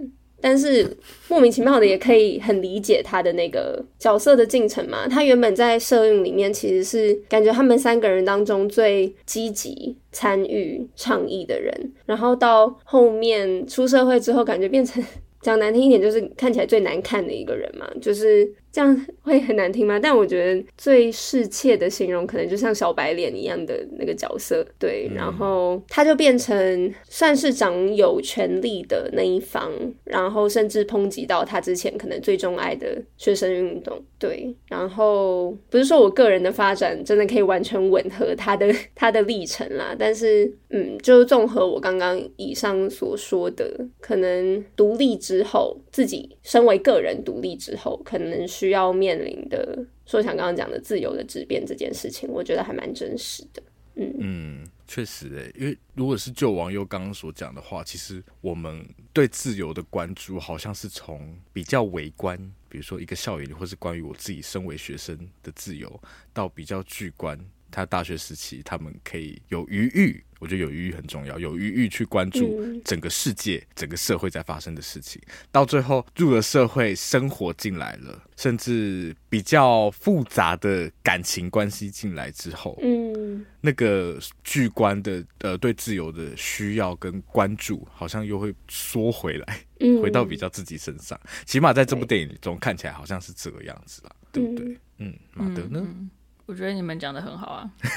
但是莫名其妙的也可以很理解他的那个角色的进程嘛。他原本在摄影里面其实是感觉他们三个人当中最积极参与倡议的人，然后到后面出社会之后，感觉变成讲难听一点，就是看起来最难看的一个人嘛，就是。这样会很难听吗？但我觉得最适切的形容，可能就像小白脸一样的那个角色，对。嗯、然后他就变成算是掌有权力的那一方，然后甚至抨击到他之前可能最钟爱的学生运动，对。然后不是说我个人的发展真的可以完全吻合他的 他的历程啦，但是嗯，就综合我刚刚以上所说的，可能独立之后，自己身为个人独立之后，可能是。需要面临的，说像刚刚讲的自由的质变这件事情，我觉得还蛮真实的。嗯嗯，确实诶，因为如果是就网友刚刚所讲的话，其实我们对自由的关注，好像是从比较微观，比如说一个校园里，或是关于我自己身为学生的自由，到比较巨观，他大学时期他们可以有余裕。我觉得有余裕很重要，有余裕去关注整个世界、嗯、整个社会在发生的事情。到最后入了社会，生活进来了，甚至比较复杂的感情关系进来之后，嗯，那个巨观的呃对自由的需要跟关注，好像又会缩回来，嗯、回到比较自己身上。起码在这部电影中看起来好像是这个样子啦，对不对？嗯，马德呢？嗯我觉得你们讲的很好啊，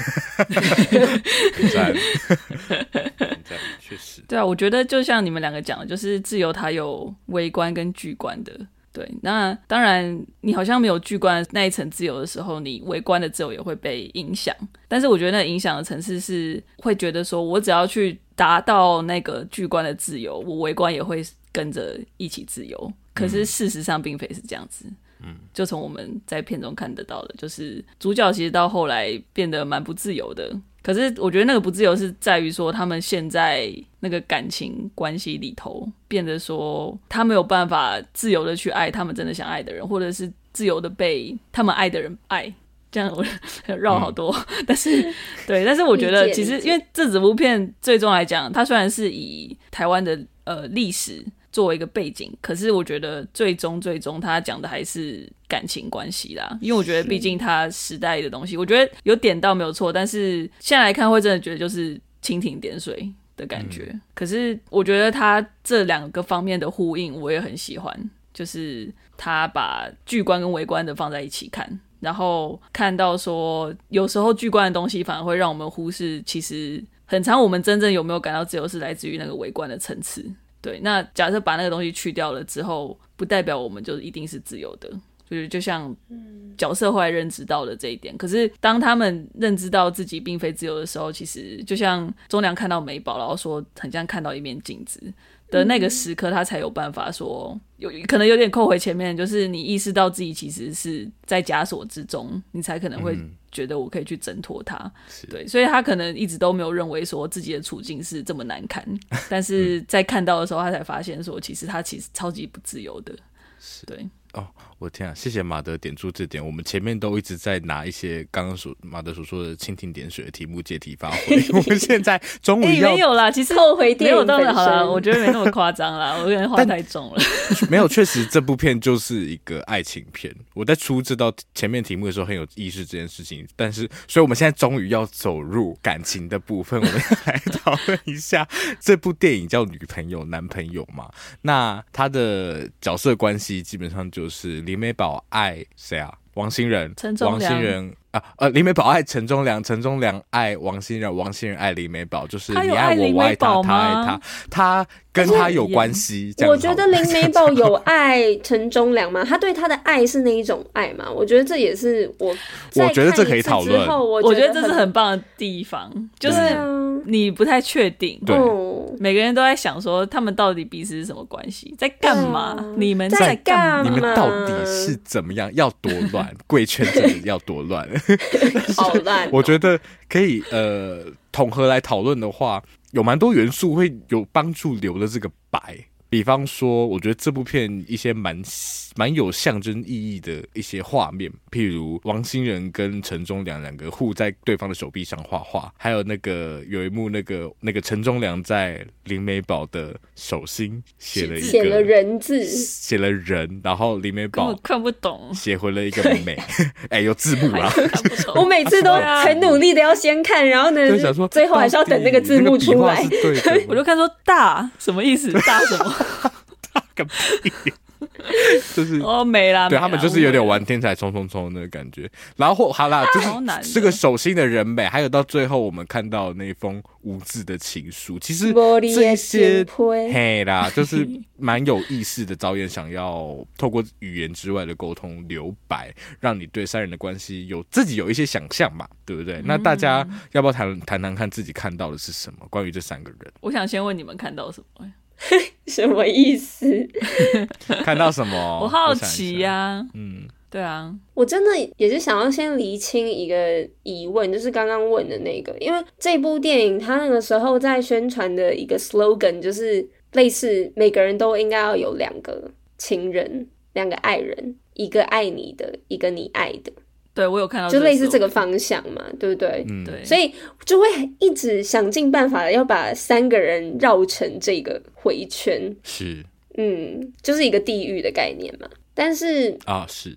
确实。对啊，我觉得就像你们两个讲的，就是自由它有微观跟巨观的。对，那当然你好像没有巨观那一层自由的时候，你微观的自由也会被影响。但是我觉得那影响的层次是会觉得说，我只要去达到那个巨观的自由，我微观也会跟着一起自由。可是事实上并非是这样子。嗯，就从我们在片中看得到的，就是主角其实到后来变得蛮不自由的，可是我觉得那个不自由是在于说，他们现在那个感情关系里头变得说，他没有办法自由的去爱他们真的想爱的人，或者是自由的被他们爱的人爱。这样我绕好多，但是对，但是我觉得其实因为这整部片最终来讲，它虽然是以台湾的呃历史作为一个背景，可是我觉得最终最终他讲的还是感情关系啦。因为我觉得毕竟他时代的东西，我觉得有点到没有错，但是现在来看会真的觉得就是蜻蜓点水的感觉。嗯、可是我觉得他这两个方面的呼应我也很喜欢，就是他把巨观跟微观的放在一起看。然后看到说，有时候巨观的东西反而会让我们忽视，其实很长我们真正有没有感到自由，是来自于那个微观的层次。对，那假设把那个东西去掉了之后，不代表我们就一定是自由的。就是就像角色后来认知到了这一点，可是当他们认知到自己并非自由的时候，其实就像忠良看到美宝，然后说很像看到一面镜子。的那个时刻，他才有办法说，有可能有点扣回前面，就是你意识到自己其实是在枷锁之中，你才可能会觉得我可以去挣脱它。嗯、对，所以他可能一直都没有认为说自己的处境是这么难堪，但是在看到的时候，他才发现说，其实他其实超级不自由的。对。哦，我天啊！谢谢马德点出这点，我们前面都一直在拿一些刚刚所马德所说的蜻蜓点水的题目借题发挥，我们现在终于要、欸、没有啦，其实后回没有到了好了，我觉得没那么夸张啦，我有点话太重了。没有，确实这部片就是一个爱情片。我在出这道前面题目的时候很有意识这件事情，但是，所以我们现在终于要走入感情的部分，我们要来讨论一下这部电影叫《女朋友男朋友》嘛？那他的角色关系基本上就。就是林美宝爱谁啊？王心仁、王心仁。啊，呃，林美宝爱陈忠良，陈忠良爱王心仁，王心仁爱林美宝，就是你爱我，我爱他，他爱他，他跟他有关系。我觉得林 美宝有爱陈忠良吗？他对他的爱是那一种爱吗？我觉得这也是我，我觉得这可以讨论。我觉得这是很棒的地方，就是你不太确定，对，每个人都在想说他们到底彼此是什么关系，在干嘛？你们在干嘛？你们到底是怎么样？要多乱？贵圈真的要多乱？好乱！我觉得可以呃，统合来讨论的话，有蛮多元素会有帮助留了这个白。比方说，我觉得这部片一些蛮蛮有象征意义的一些画面，譬如王心仁跟陈忠良两个互在对方的手臂上画画，还有那个有一幕，那个那个陈忠良在林美宝的手心写了一个写了人字，写了人，然后林美宝看不懂，写回了一个美，哎，有字幕啊！我每次都很努力的要先看，然后呢，想说最后还是要等那个字幕出来，我就看说大什么意思？大什么？个屁！就是哦，没啦，对他们就是有点玩天才冲冲冲的那个感觉。然后好啦，就是这个手心的人美，还有到最后我们看到那封无字的情书，其实这些嘿啦，就是蛮有意思的导演想要透过语言之外的沟通留白，让你对三人的关系有自己有一些想象嘛，对不对？那大家要不要谈谈谈看自己看到的是什么？关于这三个人，我想先问你们看到什么？什么意思？看到什么？我好奇呀、啊。嗯，对啊，我真的也是想要先厘清一个疑问，就是刚刚问的那个，因为这部电影它那个时候在宣传的一个 slogan 就是类似每个人都应该要有两个情人、两个爱人，一个爱你的，一个你爱的。对，我有看到，就类似这个方向嘛，对不对？嗯，对。所以就会一直想尽办法要把三个人绕成这个回圈，是，嗯，就是一个地狱的概念嘛。但是啊，是，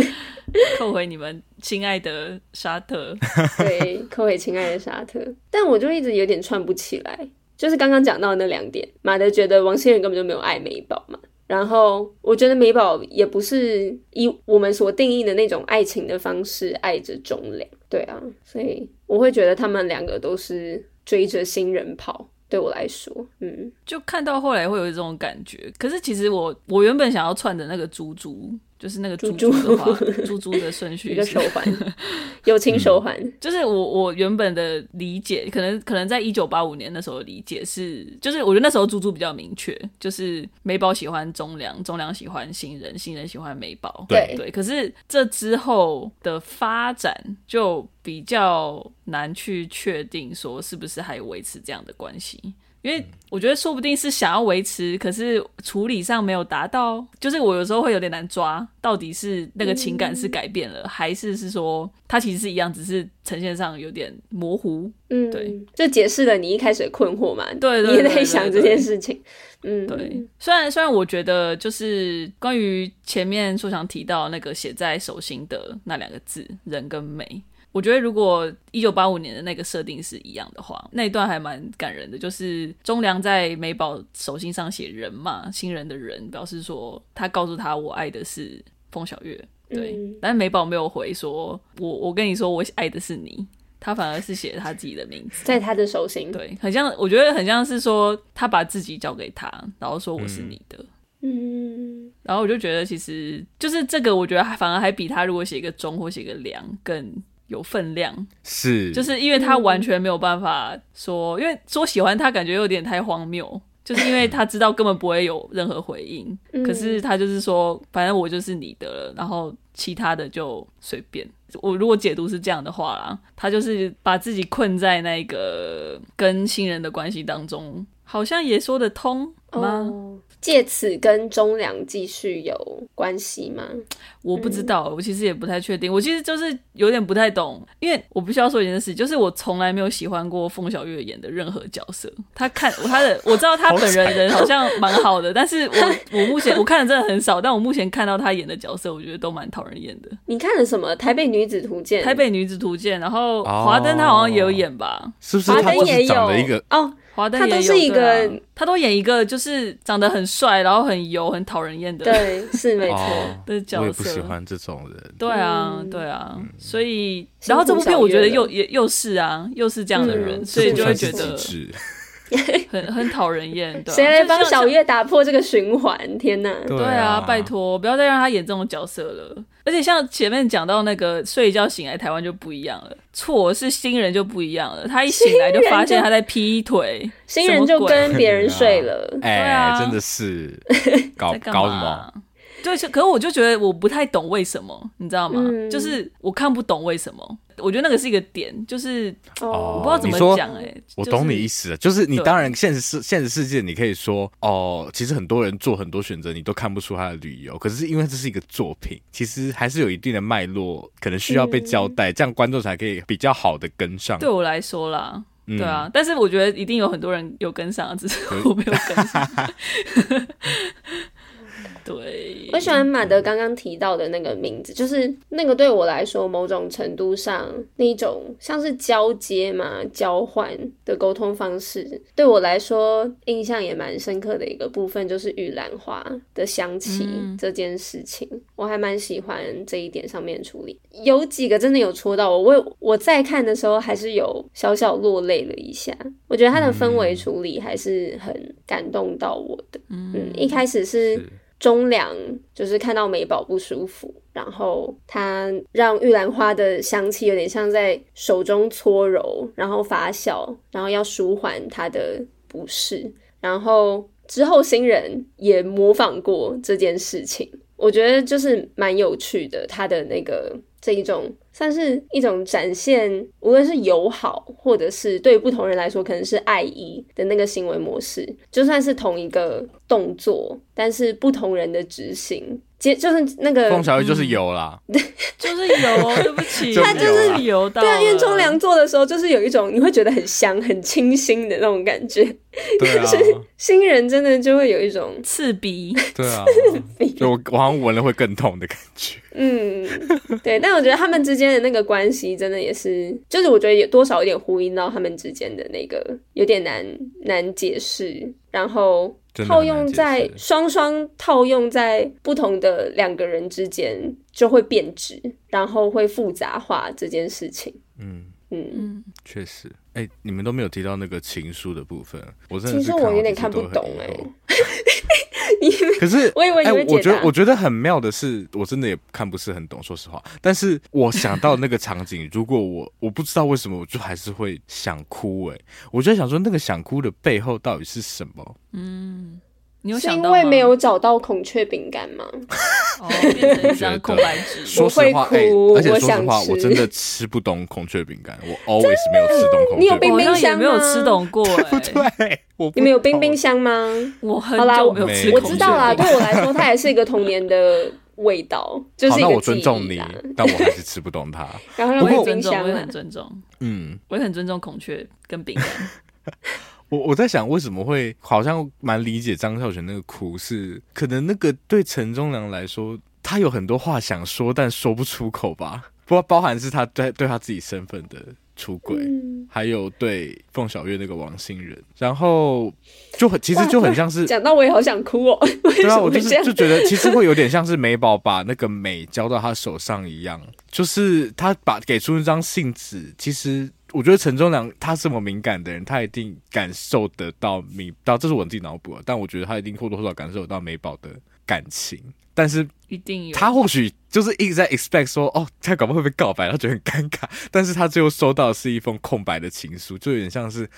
扣回你们亲爱的沙特，对，扣回亲爱的沙特。但我就一直有点串不起来，就是刚刚讲到那两点，马德觉得王心仁根本就没有爱美宝嘛。然后我觉得美宝也不是以我们所定义的那种爱情的方式爱着钟良，对啊，所以我会觉得他们两个都是追着新人跑。对我来说，嗯，就看到后来会有这种感觉。可是其实我我原本想要串的那个猪猪就是那个珠珠珠的话，珠珠的顺序一个手环，友情手环。就是我我原本的理解，可能可能在一九八五年那时候的理解是，就是我觉得那时候珠珠比较明确，就是美宝喜欢中良，中良喜欢新人，新人喜欢美宝。对对。可是这之后的发展就比较难去确定，说是不是还有维持这样的关系。因为我觉得说不定是想要维持，可是处理上没有达到，就是我有时候会有点难抓，到底是那个情感是改变了，嗯、还是是说它其实是一样，只是呈现上有点模糊。嗯，对，就解释了你一开始的困惑嘛。对，你也在想这件事情。嗯，对。虽然虽然我觉得就是关于前面说想提到那个写在手心的那两个字“人”跟“美”。我觉得如果一九八五年的那个设定是一样的话，那一段还蛮感人的。就是忠良在美宝手心上写“人”嘛，新人的人，表示说他告诉他我爱的是风小月。对，嗯、但是美宝没有回说，我我跟你说我爱的是你，他反而是写他自己的名字在他的手心。对，很像，我觉得很像是说他把自己交给他，然后说我是你的。嗯，然后我就觉得其实就是这个，我觉得反而还比他如果写一个中或写一个良更。有分量，是，就是因为他完全没有办法说，嗯、因为说喜欢他感觉有点太荒谬，就是因为他知道根本不会有任何回应，嗯、可是他就是说，反正我就是你的了，然后其他的就随便。我如果解读是这样的话啦，他就是把自己困在那个跟新人的关系当中，好像也说得通吗？哦借此跟中粮继续有关系吗？我不知道，嗯、我其实也不太确定。我其实就是有点不太懂，因为我不需要说一件事，就是我从来没有喜欢过凤小岳演的任何角色。他看 他的，我知道他本人人好像蛮好的，但是我 我目前我看的真的很少，但我目前看到他演的角色，我觉得都蛮讨人厌的。你看了什么？台北女子图鉴？台北女子图鉴，然后华灯他好像也有演吧？哦、是不是？华灯也有一个哦。华灯他都是一个、啊，他都演一个就是长得很帅，然后很油、很讨人厌的，对，是没错的角色。我也不喜欢这种人。对啊，对啊，嗯、所以，然后这部片我觉得又也又是啊，又是这样的人，嗯、所以就会觉得。很 很讨人厌，对。谁来帮小月打破这个循环？天哪！对啊，拜托，不要再让他演这种角色了。而且像前面讲到那个睡一觉醒来，台湾就不一样了。错，是新人就不一样了。他一醒来就发现他在劈腿，新人就跟别人睡了。哎啊，真的是搞 搞什么？对，可是我就觉得我不太懂为什么，你知道吗？嗯、就是我看不懂为什么。我觉得那个是一个点，就是我不知道怎么讲哎、欸。我懂你意思了，就是你当然现实世现实世界，你可以说哦，其实很多人做很多选择，你都看不出他的理由。可是因为这是一个作品，其实还是有一定的脉络，可能需要被交代，嗯、这样观众才可以比较好的跟上。对我来说啦，对啊，嗯、但是我觉得一定有很多人有跟上，只是我没有跟上。对，我喜欢马德刚刚提到的那个名字，就是那个对我来说，某种程度上那一种像是交接嘛、交换的沟通方式，对我来说印象也蛮深刻的一个部分，就是玉兰花的香气这件事情，嗯、我还蛮喜欢这一点上面处理。有几个真的有戳到我，我我在看的时候还是有小小落泪了一下。我觉得他的氛围处理还是很感动到我的。嗯，嗯，一开始是。是中良就是看到美宝不舒服，然后他让玉兰花的香气有点像在手中搓揉，然后发酵，然后要舒缓他的不适。然后之后新人也模仿过这件事情，我觉得就是蛮有趣的，他的那个这一种。算是一种展现，无论是友好，或者是对于不同人来说可能是爱意的那个行为模式，就算是同一个动作，但是不同人的执行，接就是那个凤小玉就是油啦，对、嗯，就是油，对不起，他就是油到，对啊，因为中良做的时候，就是有一种你会觉得很香、很清新的那种感觉，对啊，但是新人真的就会有一种刺鼻，对啊，就我我好像闻了会更痛的感觉。嗯，对，但我觉得他们之间的那个关系真的也是，就是我觉得有多少有点呼应到他们之间的那个有点难难解释，然后套用在双双套用在不同的两个人之间就会变质，然后会复杂化这件事情。嗯。嗯，确实。哎、欸，你们都没有提到那个情书的部分，我真的情书我有点看不懂哎、欸。你们可是，我以为你会解答。我觉得我觉得很妙的是，我真的也看不是很懂，说实话。但是我想到那个场景，如果我我不知道为什么，我就还是会想哭。哎，我就在想说，那个想哭的背后到底是什么？嗯。你有是因为没有找到孔雀饼干吗？哦，变成一张空白纸。说实话，哎、欸，而且说实话，我，我真的吃不懂孔雀饼干，我 always 没有吃懂孔雀。你有冰冰箱吗？没有吃懂过、欸，对不对？你们有冰冰箱吗？我很久没有吃过。我知道啦，对我来说，它也是一个童年的味道，就是一个记忆。那我尊重你，但我还是吃不懂它。然后我很尊重，我也很尊重，嗯，我也很尊重孔雀跟饼干。我我在想，为什么会好像蛮理解张孝全那个哭，是可能那个对陈忠良来说，他有很多话想说，但说不出口吧？不包含是他对对他自己身份的出轨，嗯、还有对凤小月那个王心仁，然后就很其实就很像是讲到我也好想哭哦。对啊，我就是就觉得其实会有点像是美宝把那个美交到他手上一样，就是他把给出那张信纸，其实。我觉得陈忠良他这么敏感的人，他一定感受得到明，到这是我自己脑补，但我觉得他一定或多或少感受得到美宝的感情，但是一定有。他或许就是一直在 expect 说，哦，他搞不好会被告白，他觉得很尴尬，但是他最后收到的是一封空白的情书，就有点像是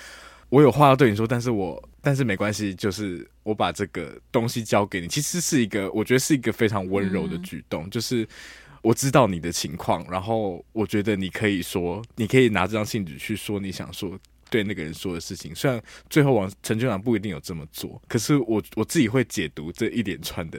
我有话要对你说，但是我但是没关系，就是我把这个东西交给你，其实是一个我觉得是一个非常温柔的举动，嗯、就是。我知道你的情况，然后我觉得你可以说，你可以拿这张信纸去说你想说对那个人说的事情。虽然最后王陈俊朗不一定有这么做，可是我我自己会解读这一连串的。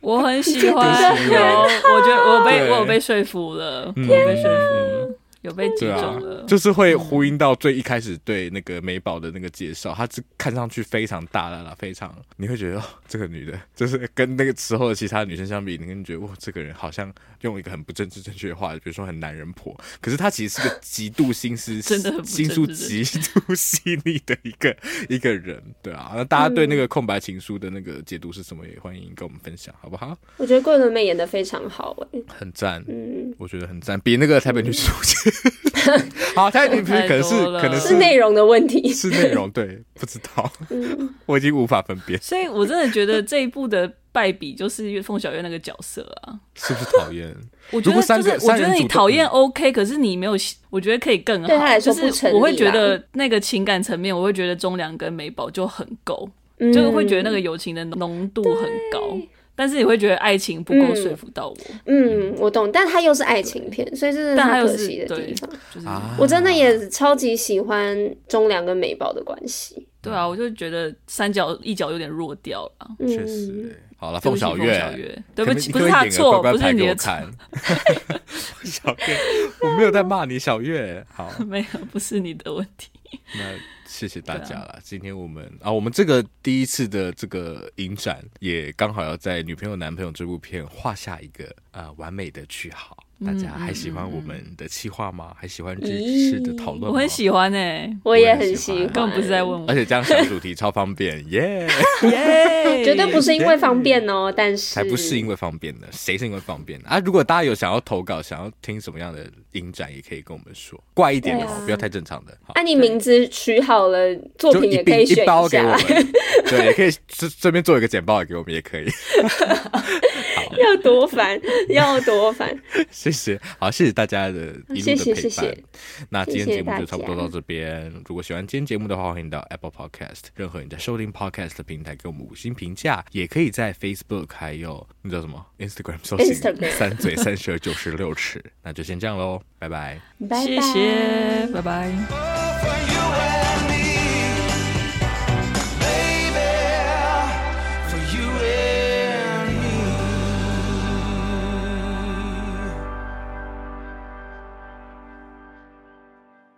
我很喜欢，我觉得我被我有被说服了，嗯、我被说服了。有被击中了，就是会呼应到最一开始对那个美宝的那个介绍，她是看上去非常大大非常你会觉得哦，这个女的，就是跟那个时候的其他女生相比，你会觉得哇，这个人好像用一个很不政治正确的话，比如说很男人婆，可是她其实是个极度心思 真的心思极度细腻的一个一个人，对啊，那大家对那个空白情书的那个解读是什么？也欢迎跟我们分享，好不好？我觉得桂纶镁演的非常好，哎，很赞，嗯，我觉得很赞，比那个台北女书记。好，他已经可能是可能是内容的问题，是内容对，不知道，嗯、我已经无法分辨。所以我真的觉得这一部的败笔就是凤小岳那个角色啊，是不是讨厌？我觉得就是我觉得你讨厌 OK，可是你没有，我觉得可以更好。就是我会觉得那个情感层面，我会觉得忠良跟美宝就很够，嗯、就是会觉得那个友情的浓度很高。但是你会觉得爱情不够说服到我。嗯，嗯，我懂，但它又是爱情片，所以这是他可惜的地方。就是我真的也超级喜欢中良跟美宝的关系。对啊，我就觉得三角一角有点弱掉了。确实，好了，凤小月，对不起，不是他错，不是你的错。小月，我没有在骂你，小月。好，没有，不是你的问题。那。谢谢大家了。啊、今天我们啊，我们这个第一次的这个影展，也刚好要在《女朋友男朋友》这部片画下一个啊完美的句号。大家还喜欢我们的企划吗？还喜欢这次的讨论吗？我很喜欢诶，我也很喜欢，根本不是在问我。而且这样想主题超方便，耶 耶！绝对不是因为方便哦，但是才不是因为方便的，谁是因为方便的啊？如果大家有想要投稿，想要听什么样的影展，也可以跟我们说，怪一点的，不要太正常的。啊，你名字取好了，作品也可以选一包给我们，对，也可以顺顺便做一个简报给我们，也可以。要多烦，要多烦。谢谢，好，谢谢大家的一路的陪伴。谢谢谢谢，那今天节目就差不多到这边。如果喜欢今天节目的话，欢迎到 Apple Podcast，任何你在收听 Podcast 的平台给我们五星评价，也可以在 Facebook 还有那叫什么 Instagram 搜寻三嘴三舌九十六尺。那就先这样喽，拜拜，谢谢，拜拜。